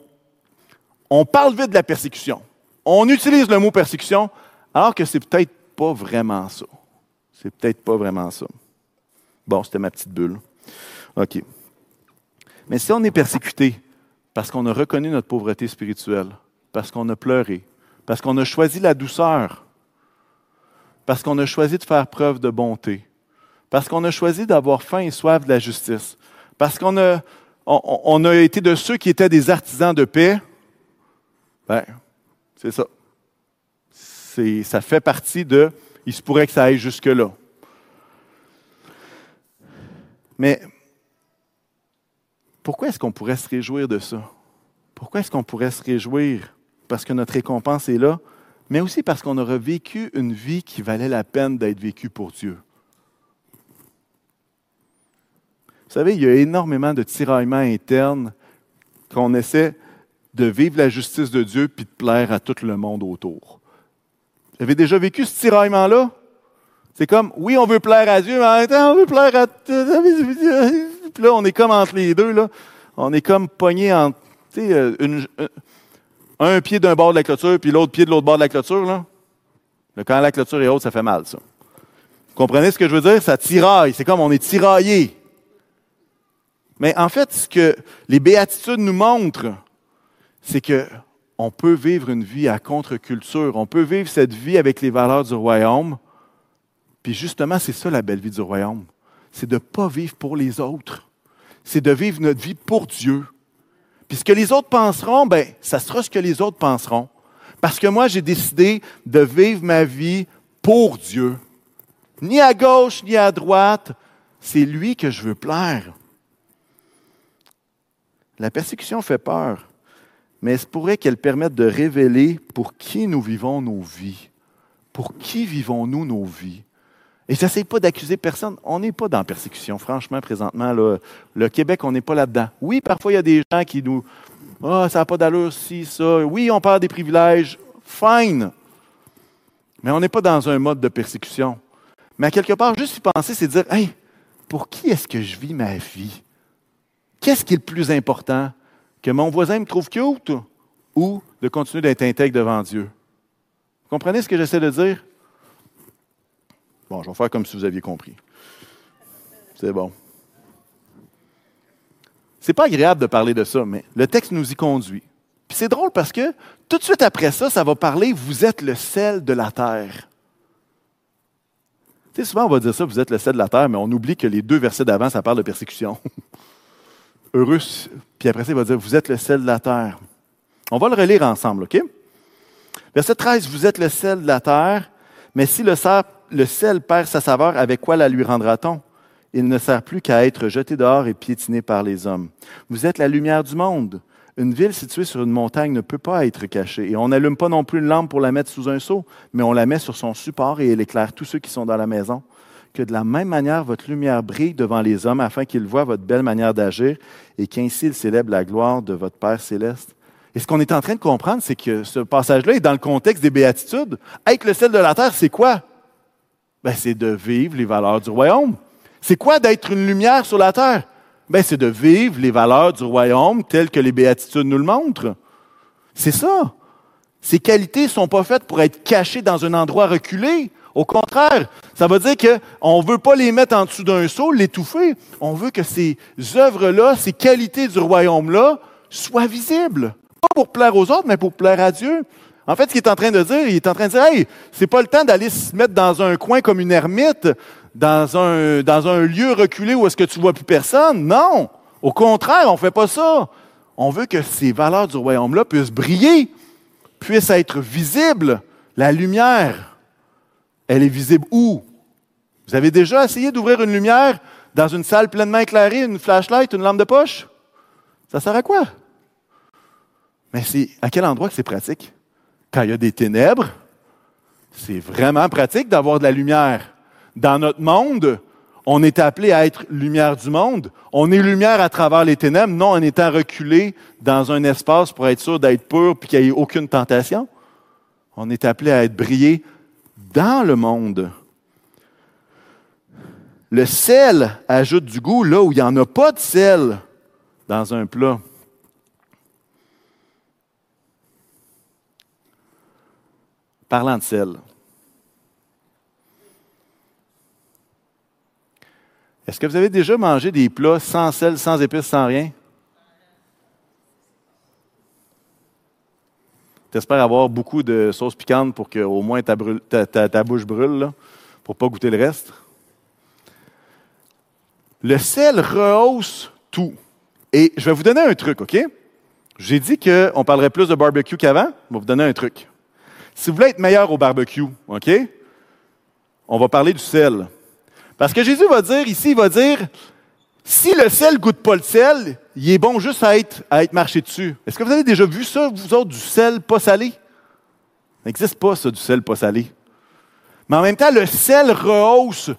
on parle vite de la persécution. On utilise le mot persécution, alors que c'est peut-être pas vraiment ça. C'est peut-être pas vraiment ça. Bon, c'était ma petite bulle. OK. Mais si on est persécuté parce qu'on a reconnu notre pauvreté spirituelle, parce qu'on a pleuré, parce qu'on a choisi la douceur, parce qu'on a choisi de faire preuve de bonté, parce qu'on a choisi d'avoir faim et soif de la justice, parce qu'on a, on, a été de ceux qui étaient des artisans de paix, ben, c'est ça. C'est, ça fait partie de, il se pourrait que ça aille jusque-là. Mais pourquoi est-ce qu'on pourrait se réjouir de ça? Pourquoi est-ce qu'on pourrait se réjouir? Parce que notre récompense est là, mais aussi parce qu'on aura vécu une vie qui valait la peine d'être vécue pour Dieu. Vous savez, il y a énormément de tiraillements internes qu'on essaie de vivre la justice de Dieu puis de plaire à tout le monde autour. Vous avez déjà vécu ce tiraillement-là? C'est comme, oui, on veut plaire à Dieu, mais en même temps, on veut plaire à... Puis là, on est comme entre les deux, là. On est comme pogné entre, tu sais, euh, un pied d'un bord de la clôture, puis l'autre pied de l'autre bord de la clôture, là. Quand la clôture est haute, ça fait mal, ça. Vous comprenez ce que je veux dire? Ça tiraille. C'est comme on est tiraillé. Mais en fait, ce que les béatitudes nous montrent, c'est que on peut vivre une vie à contre-culture. On peut vivre cette vie avec les valeurs du royaume. Puis justement, c'est ça la belle vie du royaume. C'est de ne pas vivre pour les autres. C'est de vivre notre vie pour Dieu. Puis ce que les autres penseront, ben, ça sera ce que les autres penseront. Parce que moi, j'ai décidé de vivre ma vie pour Dieu. Ni à gauche, ni à droite. C'est lui que je veux plaire. La persécution fait peur, mais il pourrait qu'elle permette de révéler pour qui nous vivons nos vies. Pour qui vivons-nous nos vies? Et je n'essaie pas d'accuser personne. On n'est pas dans la persécution, franchement, présentement. Le Québec, on n'est pas là-dedans. Oui, parfois, il y a des gens qui nous. Ah, ça n'a pas d'allure, si, ça. Oui, on parle des privilèges. Fine. Mais on n'est pas dans un mode de persécution. Mais à quelque part, juste y penser, c'est dire Hey, pour qui est-ce que je vis ma vie? Qu'est-ce qui est le plus important? Que mon voisin me trouve cute ou de continuer d'être intègre devant Dieu? Vous comprenez ce que j'essaie de dire? Bon, je vais faire comme si vous aviez compris. C'est bon. C'est pas agréable de parler de ça, mais le texte nous y conduit. Puis c'est drôle parce que tout de suite après ça, ça va parler vous êtes le sel de la terre. Tu sais, souvent on va dire ça, vous êtes le sel de la terre, mais on oublie que les deux versets d'avant, ça parle de persécution. (laughs) heureux. Puis après ça, il va dire, vous êtes le sel de la terre. On va le relire ensemble, OK? Verset 13, vous êtes le sel de la terre, mais si le, le sel perd sa saveur, avec quoi la lui rendra-t-on? Il ne sert plus qu'à être jeté dehors et piétiné par les hommes. Vous êtes la lumière du monde. Une ville située sur une montagne ne peut pas être cachée. Et on n'allume pas non plus une lampe pour la mettre sous un seau, mais on la met sur son support et elle éclaire tous ceux qui sont dans la maison que de la même manière votre lumière brille devant les hommes afin qu'ils voient votre belle manière d'agir et qu'ainsi ils célèbrent la gloire de votre Père céleste. Et ce qu'on est en train de comprendre, c'est que ce passage-là est dans le contexte des béatitudes. Être le sel de la terre, c'est quoi? Ben, c'est de vivre les valeurs du royaume. C'est quoi d'être une lumière sur la terre? Ben, c'est de vivre les valeurs du royaume telles que les béatitudes nous le montrent. C'est ça. Ces qualités ne sont pas faites pour être cachées dans un endroit reculé. Au contraire, ça veut dire qu'on ne veut pas les mettre en dessous d'un seau, l'étouffer. On veut que ces œuvres-là, ces qualités du royaume-là, soient visibles. Pas pour plaire aux autres, mais pour plaire à Dieu. En fait, ce qu'il est en train de dire, il est en train de dire, hey, c'est pas le temps d'aller se mettre dans un coin comme une ermite, dans un, dans un lieu reculé où est-ce que tu vois plus personne. Non. Au contraire, on fait pas ça. On veut que ces valeurs du royaume-là puissent briller, puissent être visibles. La lumière, elle est visible où? Vous avez déjà essayé d'ouvrir une lumière dans une salle pleinement éclairée, une flashlight, une lampe de poche? Ça sert à quoi? Mais c'est à quel endroit que c'est pratique? Quand il y a des ténèbres, c'est vraiment pratique d'avoir de la lumière. Dans notre monde, on est appelé à être lumière du monde. On est lumière à travers les ténèbres, non en étant reculé dans un espace pour être sûr d'être pur et qu'il n'y ait aucune tentation. On est appelé à être brillé dans le monde. Le sel ajoute du goût là où il n'y en a pas de sel dans un plat. Parlant de sel, est-ce que vous avez déjà mangé des plats sans sel, sans épices, sans rien? T'espères avoir beaucoup de sauce piquante pour que au moins ta, bouche brûle, pour ne pas goûter le reste. Le sel rehausse tout. Et je vais vous donner un truc, OK? J'ai dit qu'on parlerait plus de barbecue qu'avant. Je vais vous donner un truc. Si vous voulez être meilleur au barbecue, OK? On va parler du sel. Parce que Jésus va dire ici, il va dire, si le sel goûte pas le sel, il est bon juste à être, à être marché dessus. Est-ce que vous avez déjà vu ça, vous autres, du sel pas salé? Ça n'existe pas, ça, du sel pas salé. Mais en même temps, le sel rehausse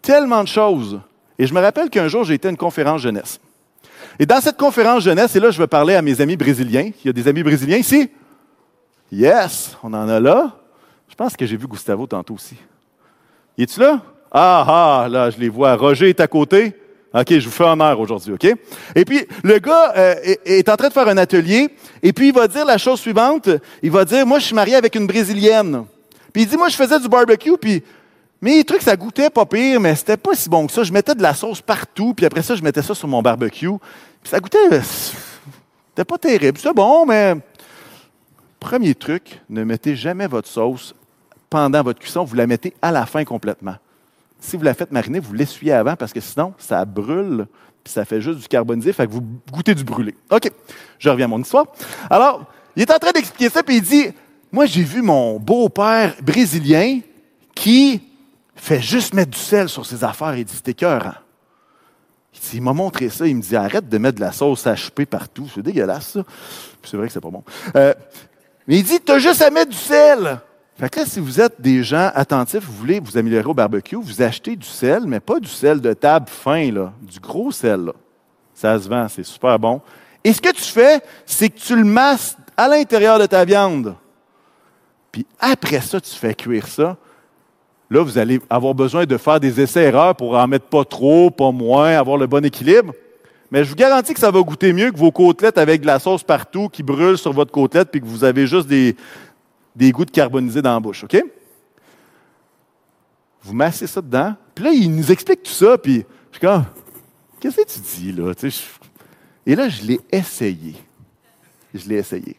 tellement de choses. Et je me rappelle qu'un jour, j'ai été à une conférence jeunesse. Et dans cette conférence jeunesse, et là, je vais parler à mes amis brésiliens. Il y a des amis brésiliens ici? Yes, on en a là. Je pense que j'ai vu Gustavo tantôt aussi. Y es-tu là? Ah, ah, là, je les vois. Roger est à côté. OK, je vous fais honneur aujourd'hui, OK? Et puis, le gars euh, est, en train de faire un atelier, et puis il va dire la chose suivante. Il va dire, moi, je suis marié avec une Brésilienne. Puis il dit, moi, je faisais du barbecue, puis mes trucs, ça goûtait pas pire, mais c'était pas si bon que ça. Je mettais de la sauce partout, puis après ça, je mettais ça sur mon barbecue. Puis ça goûtait... C'était pas terrible. C'était bon, mais... Premier truc, ne mettez jamais votre sauce pendant votre cuisson. Vous la mettez à la fin complètement. Si vous la faites mariner, vous l'essuyez avant parce que sinon, ça brûle, puis ça fait juste du carbonisé, fait que vous goûtez du brûlé. OK, je reviens à mon histoire. Alors, il est en train d'expliquer ça, puis il dit, moi, j'ai vu mon beau-père brésilien qui fait juste mettre du sel sur ses affaires. Il dit, c'était écœurant. Il m'a montré ça, il me dit, arrête de mettre de la sauce HP partout, c'est dégueulasse, ça. c'est vrai que c'est pas bon. Euh, mais il dit, tu as juste à mettre du sel. Fait que là, si vous êtes des gens attentifs, vous voulez vous améliorer au barbecue, vous achetez du sel, mais pas du sel de table fin, là, du gros sel. Ça se vend, c'est super bon. Et ce que tu fais, c'est que tu le masses à l'intérieur de ta viande. Puis après ça, tu fais cuire ça. Là, vous allez avoir besoin de faire des essais-erreurs pour en mettre pas trop, pas moins, avoir le bon équilibre. Mais je vous garantis que ça va goûter mieux que vos côtelettes avec de la sauce partout qui brûle sur votre côtelette puis que vous avez juste des, des gouttes carbonisées dans la bouche, OK? Vous massez ça dedans. Puis là, il nous explique tout ça, puis je suis comme, qu'est-ce que tu dis, là? Et là, je l'ai essayé. Je l'ai essayé.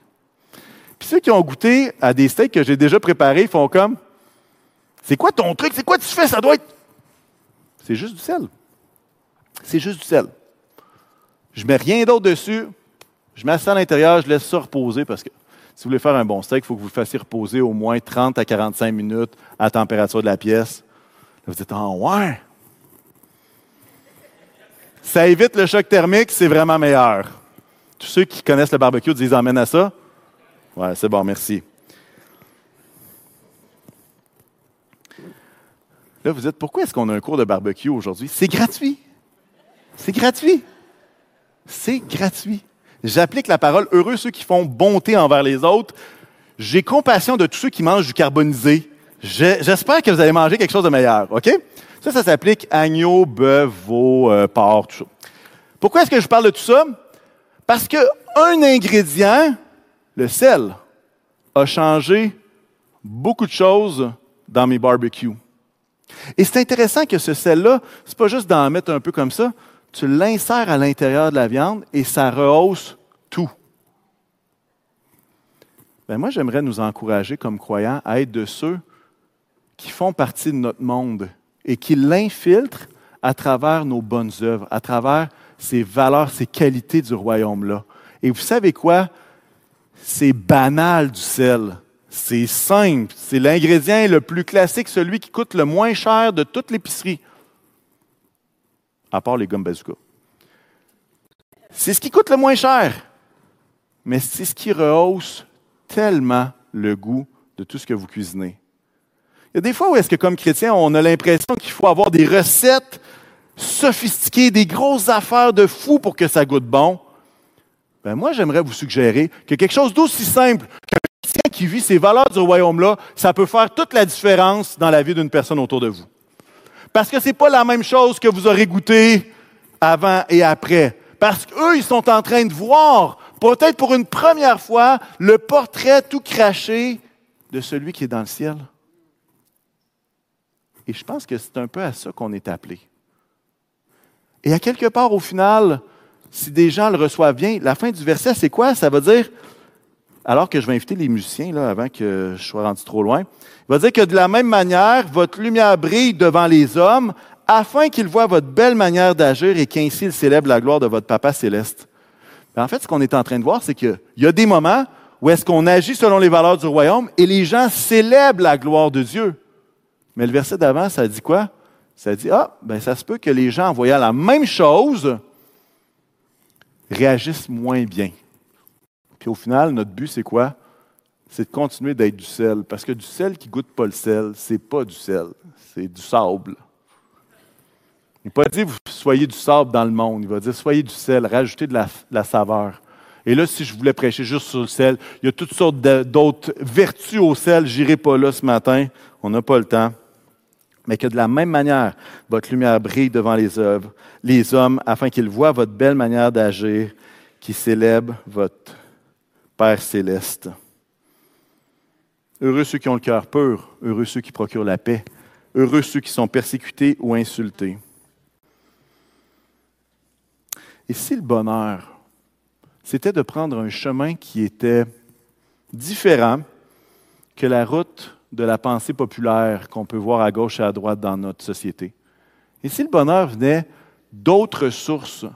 Puis ceux qui ont goûté à des steaks que j'ai déjà préparés font comme, c'est quoi ton truc? C'est quoi tu fais? Ça doit être. C'est juste du sel. C'est juste du sel. Je mets rien d'autre dessus. Je mets ça à l'intérieur, je laisse ça reposer parce que si vous voulez faire un bon steak, il faut que vous le fassiez reposer au moins 30 à 45 minutes à la température de la pièce. Là, vous dites, ah ouais. Ça évite le choc thermique, c'est vraiment meilleur. Tous ceux qui connaissent le barbecue disent emmène à ça. Ouais, c'est bon, merci. Là, vous dites, pourquoi est-ce qu'on a un cours de barbecue aujourd'hui? C'est gratuit. C'est gratuit. C'est gratuit. J'applique la parole heureux ceux qui font bonté envers les autres. J'ai compassion de tous ceux qui mangent du carbonisé. J'espère que vous allez manger quelque chose de meilleur, OK? Ça, ça s'applique agneau, bœuf, veau, euh, porc, tout ça. Pourquoi est-ce que je parle de tout ça? Parce qu'un ingrédient, le sel, a changé beaucoup de choses dans mes barbecues. Et c'est intéressant que ce sel-là, c'est pas juste d'en mettre un peu comme ça, tu l'insères à l'intérieur de la viande et ça rehausse tout. Ben moi, j'aimerais nous encourager comme croyants à être de ceux qui font partie de notre monde et qui l'infiltrent à travers nos bonnes œuvres, à travers ces valeurs, ces qualités du royaume-là. Et vous savez quoi? C'est banal du sel. C'est simple. C'est l'ingrédient le plus classique, celui qui coûte le moins cher de toute l'épicerie à part les gommes. C'est ce qui coûte le moins cher, mais c'est ce qui rehausse tellement le goût de tout ce que vous cuisinez. Il y a des fois où est-ce que comme chrétien, on a l'impression qu'il faut avoir des recettes sophistiquées, des grosses affaires de fou pour que ça goûte bon. Ben moi, j'aimerais vous suggérer que quelque chose d'aussi simple qu'un chrétien qui vit ces valeurs du royaume-là, ça peut faire toute la différence dans la vie d'une personne autour de vous. Parce que ce n'est pas la même chose que vous aurez goûté avant et après. Parce qu'eux, ils sont en train de voir, peut-être pour une première fois, le portrait tout craché de celui qui est dans le ciel. Et je pense que c'est un peu à ça qu'on est appelé. Et à quelque part, au final, si des gens le reçoivent bien, la fin du verset, c'est quoi? Ça va dire, alors que je vais inviter les musiciens, là, avant que je sois rendu trop loin, il va dire que de la même manière, votre lumière brille devant les hommes, afin qu'ils voient votre belle manière d'agir et qu'ainsi ils célèbrent la gloire de votre Papa céleste. en fait, ce qu'on est en train de voir, c'est qu'il y a des moments où est-ce qu'on agit selon les valeurs du royaume et les gens célèbrent la gloire de Dieu. Mais le verset d'avant, ça dit quoi? Ça dit, ah, ben ça se peut que les gens, en voyant la même chose, réagissent moins bien. Puis au final, notre but, c'est quoi? C'est de continuer d'être du sel. Parce que du sel qui goûte pas le sel, c'est pas du sel, c'est du sable. Il n'a pas dit soyez du sable dans le monde. Il va dire soyez du sel, rajoutez de la, saveur. Et là, si je voulais prêcher juste sur le sel, il y a toutes sortes d'autres vertus au sel. J'irai pas là ce matin. On n'a pas le temps. Mais que de la même manière, votre lumière brille devant les œuvres, les hommes, afin qu'ils voient votre belle manière d'agir, qui célèbre votre Père céleste. Heureux ceux qui ont le cœur pur, heureux ceux qui procurent la paix, heureux ceux qui sont persécutés ou insultés. Et si le bonheur, c'était de prendre un chemin qui était différent que la route de la pensée populaire qu'on peut voir à gauche et à droite dans notre société. Et si le bonheur venait d'autres sources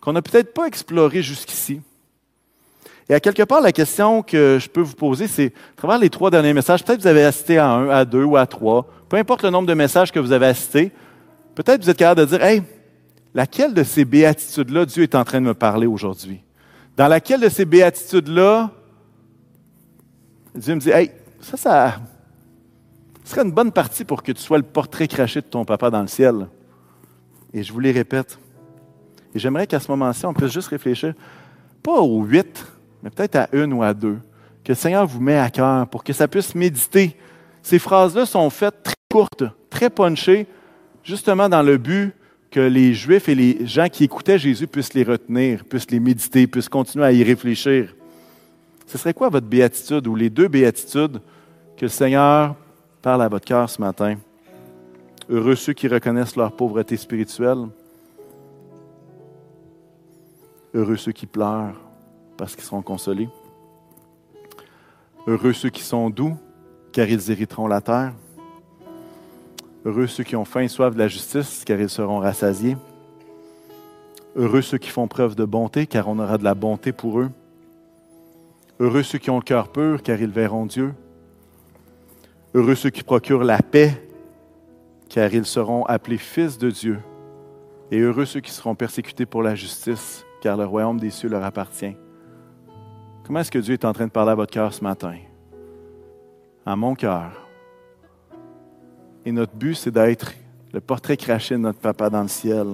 qu'on n'a peut-être pas explorées jusqu'ici. Et à quelque part, la question que je peux vous poser, c'est, à travers les trois derniers messages, peut-être vous avez assisté à un, à deux ou à trois, peu importe le nombre de messages que vous avez assistés, peut-être vous êtes capable de dire, hey, laquelle de ces béatitudes-là Dieu est en train de me parler aujourd'hui? Dans laquelle de ces béatitudes-là, Dieu me dit, hey, ça, ça serait une bonne partie pour que tu sois le portrait craché de ton papa dans le ciel. Et je vous les répète. Et j'aimerais qu'à ce moment-ci, on puisse juste réfléchir, pas aux huit, mais peut-être à une ou à deux, que le Seigneur vous met à cœur pour que ça puisse méditer. Ces phrases-là sont faites très courtes, très punchées, justement dans le but que les Juifs et les gens qui écoutaient Jésus puissent les retenir, puissent les méditer, puissent continuer à y réfléchir. Ce serait quoi votre béatitude ou les deux béatitudes que le Seigneur parle à votre cœur ce matin? Heureux ceux qui reconnaissent leur pauvreté spirituelle. Heureux ceux qui pleurent parce qu'ils seront consolés. Heureux ceux qui sont doux, car ils hériteront la terre. Heureux ceux qui ont faim et soif de la justice, car ils seront rassasiés. Heureux ceux qui font preuve de bonté, car on aura de la bonté pour eux. Heureux ceux qui ont le cœur pur, car ils verront Dieu. Heureux ceux qui procurent la paix, car ils seront appelés fils de Dieu. Et heureux ceux qui seront persécutés pour la justice, car le royaume des cieux leur appartient. Comment est-ce que Dieu est en train de parler à votre cœur ce matin? À mon cœur. Et notre but, c'est d'être le portrait craché de notre papa dans le ciel.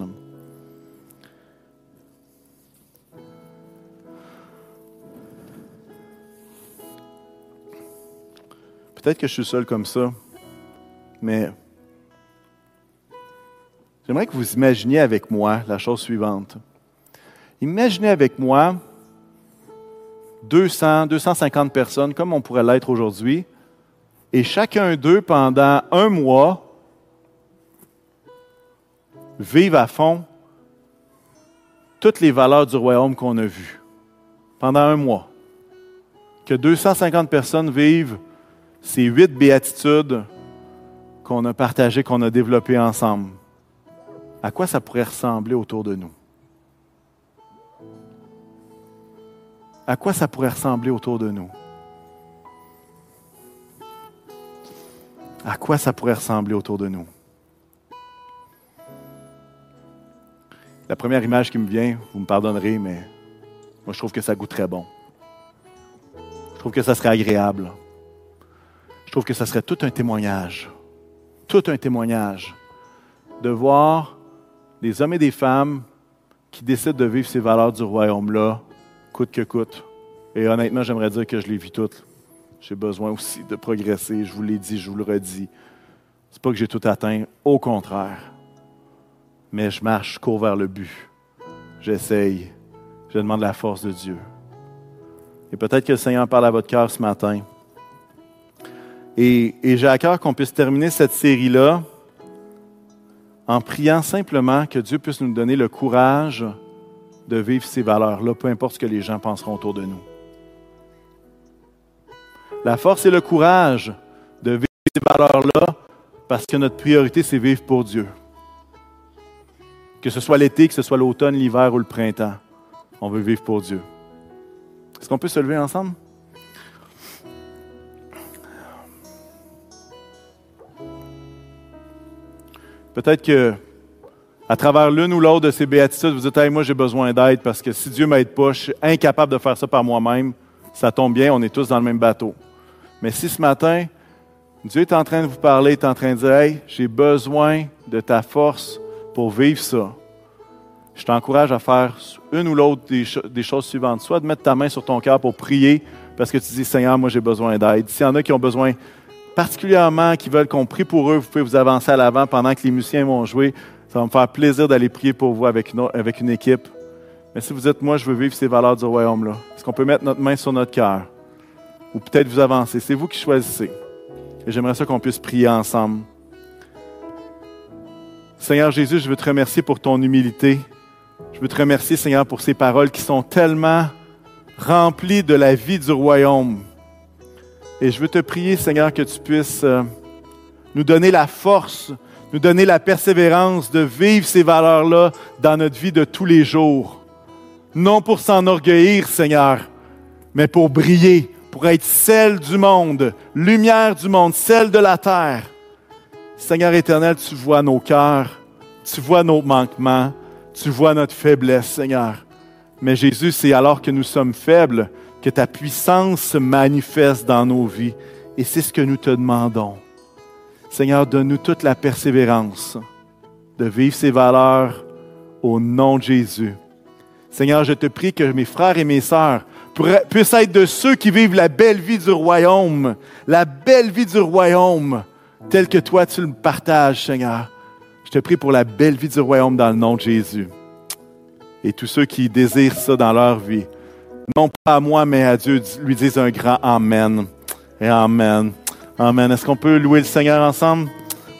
Peut-être que je suis seul comme ça, mais j'aimerais que vous imaginiez avec moi la chose suivante. Imaginez avec moi 200, 250 personnes, comme on pourrait l'être aujourd'hui, et chacun d'eux, pendant un mois, vivent à fond toutes les valeurs du royaume qu'on a vues. Pendant un mois. Que 250 personnes vivent ces huit béatitudes qu'on a partagées, qu'on a développées ensemble. À quoi ça pourrait ressembler autour de nous? À quoi ça pourrait ressembler autour de nous? à quoi ça pourrait ressembler autour de nous? La première image qui me vient, vous me pardonnerez, mais moi je trouve que ça goûte très bon. Je trouve que ça serait agréable. Je trouve que ça serait tout un témoignage, tout un témoignage de voir des hommes et des femmes qui décident de vivre ces valeurs du royaume-là, coûte que coûte. Et honnêtement, j'aimerais dire que je les vis toutes. J'ai besoin aussi de progresser. Je vous l'ai dit, je vous le redis. C'est pas que j'ai tout atteint, au contraire. Mais je marche, je cours vers le but. J'essaye. Je demande la force de Dieu. Et peut-être que le Seigneur parle à votre cœur ce matin. Et, et j'ai à cœur qu'on puisse terminer cette série-là en priant simplement que Dieu puisse nous donner le courage de vivre ces valeurs-là, peu importe ce que les gens penseront autour de nous. La force et le courage de vivre ces valeurs-là parce que notre priorité, c'est vivre pour Dieu. Que ce soit l'été, que ce soit l'automne, l'hiver ou le printemps, on veut vivre pour Dieu. Est-ce qu'on peut se lever ensemble? Peut-être que à travers l'une ou l'autre de ces béatitudes, vous dites hey, moi j'ai besoin d'aide parce que si Dieu m'aide pas, je suis incapable de faire ça par moi-même. Ça tombe bien, on est tous dans le même bateau. Mais si ce matin, Dieu est en train de vous parler, est en train de dire Hey, j'ai besoin de ta force pour vivre ça. Je t'encourage à faire une ou l'autre des, des, choses suivantes. Soit de mettre ta main sur ton cœur pour prier parce que tu dis Seigneur, moi j'ai besoin d'aide. S'il y en a qui ont besoin particulièrement, qui veulent qu'on prie pour eux, vous pouvez vous avancer à l'avant pendant que les musiciens vont jouer. Ça va me faire plaisir d'aller prier pour vous avec une, avec une équipe. Mais si vous êtes moi, je veux vivre ces valeurs du royaume-là, est-ce qu'on peut mettre notre main sur notre cœur? Ou peut-être vous avancer. C'est vous qui choisissez. Et j'aimerais ça qu'on puisse prier ensemble. Seigneur Jésus, je veux te remercier pour ton humilité. Je veux te remercier, Seigneur, pour ces paroles qui sont tellement remplies de la vie du royaume. Et je veux te prier, Seigneur, que tu puisses euh, nous donner la force nous donner la persévérance de vivre ces valeurs-là dans notre vie de tous les jours. Non pour s'enorgueillir, Seigneur, mais pour briller, pour être celle du monde, lumière du monde, celle de la terre. Seigneur éternel, tu vois nos cœurs, tu vois nos manquements, tu vois notre faiblesse, Seigneur. Mais Jésus, c'est alors que nous sommes faibles que ta puissance se manifeste dans nos vies. Et c'est ce que nous te demandons. Seigneur, donne-nous toute la persévérance de vivre ces valeurs au nom de Jésus. Seigneur, je te prie que mes frères et mes sœurs puissent être de ceux qui vivent la belle vie du royaume, la belle vie du royaume, telle que toi tu le partages, Seigneur. Je te prie pour la belle vie du royaume dans le nom de Jésus. Et tous ceux qui désirent ça dans leur vie, non pas à moi, mais à Dieu, lui disent un grand Amen et Amen. Amen. Est-ce qu'on peut louer le Seigneur ensemble?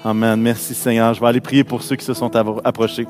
Amen. Merci Seigneur. Je vais aller prier pour ceux qui se sont approchés.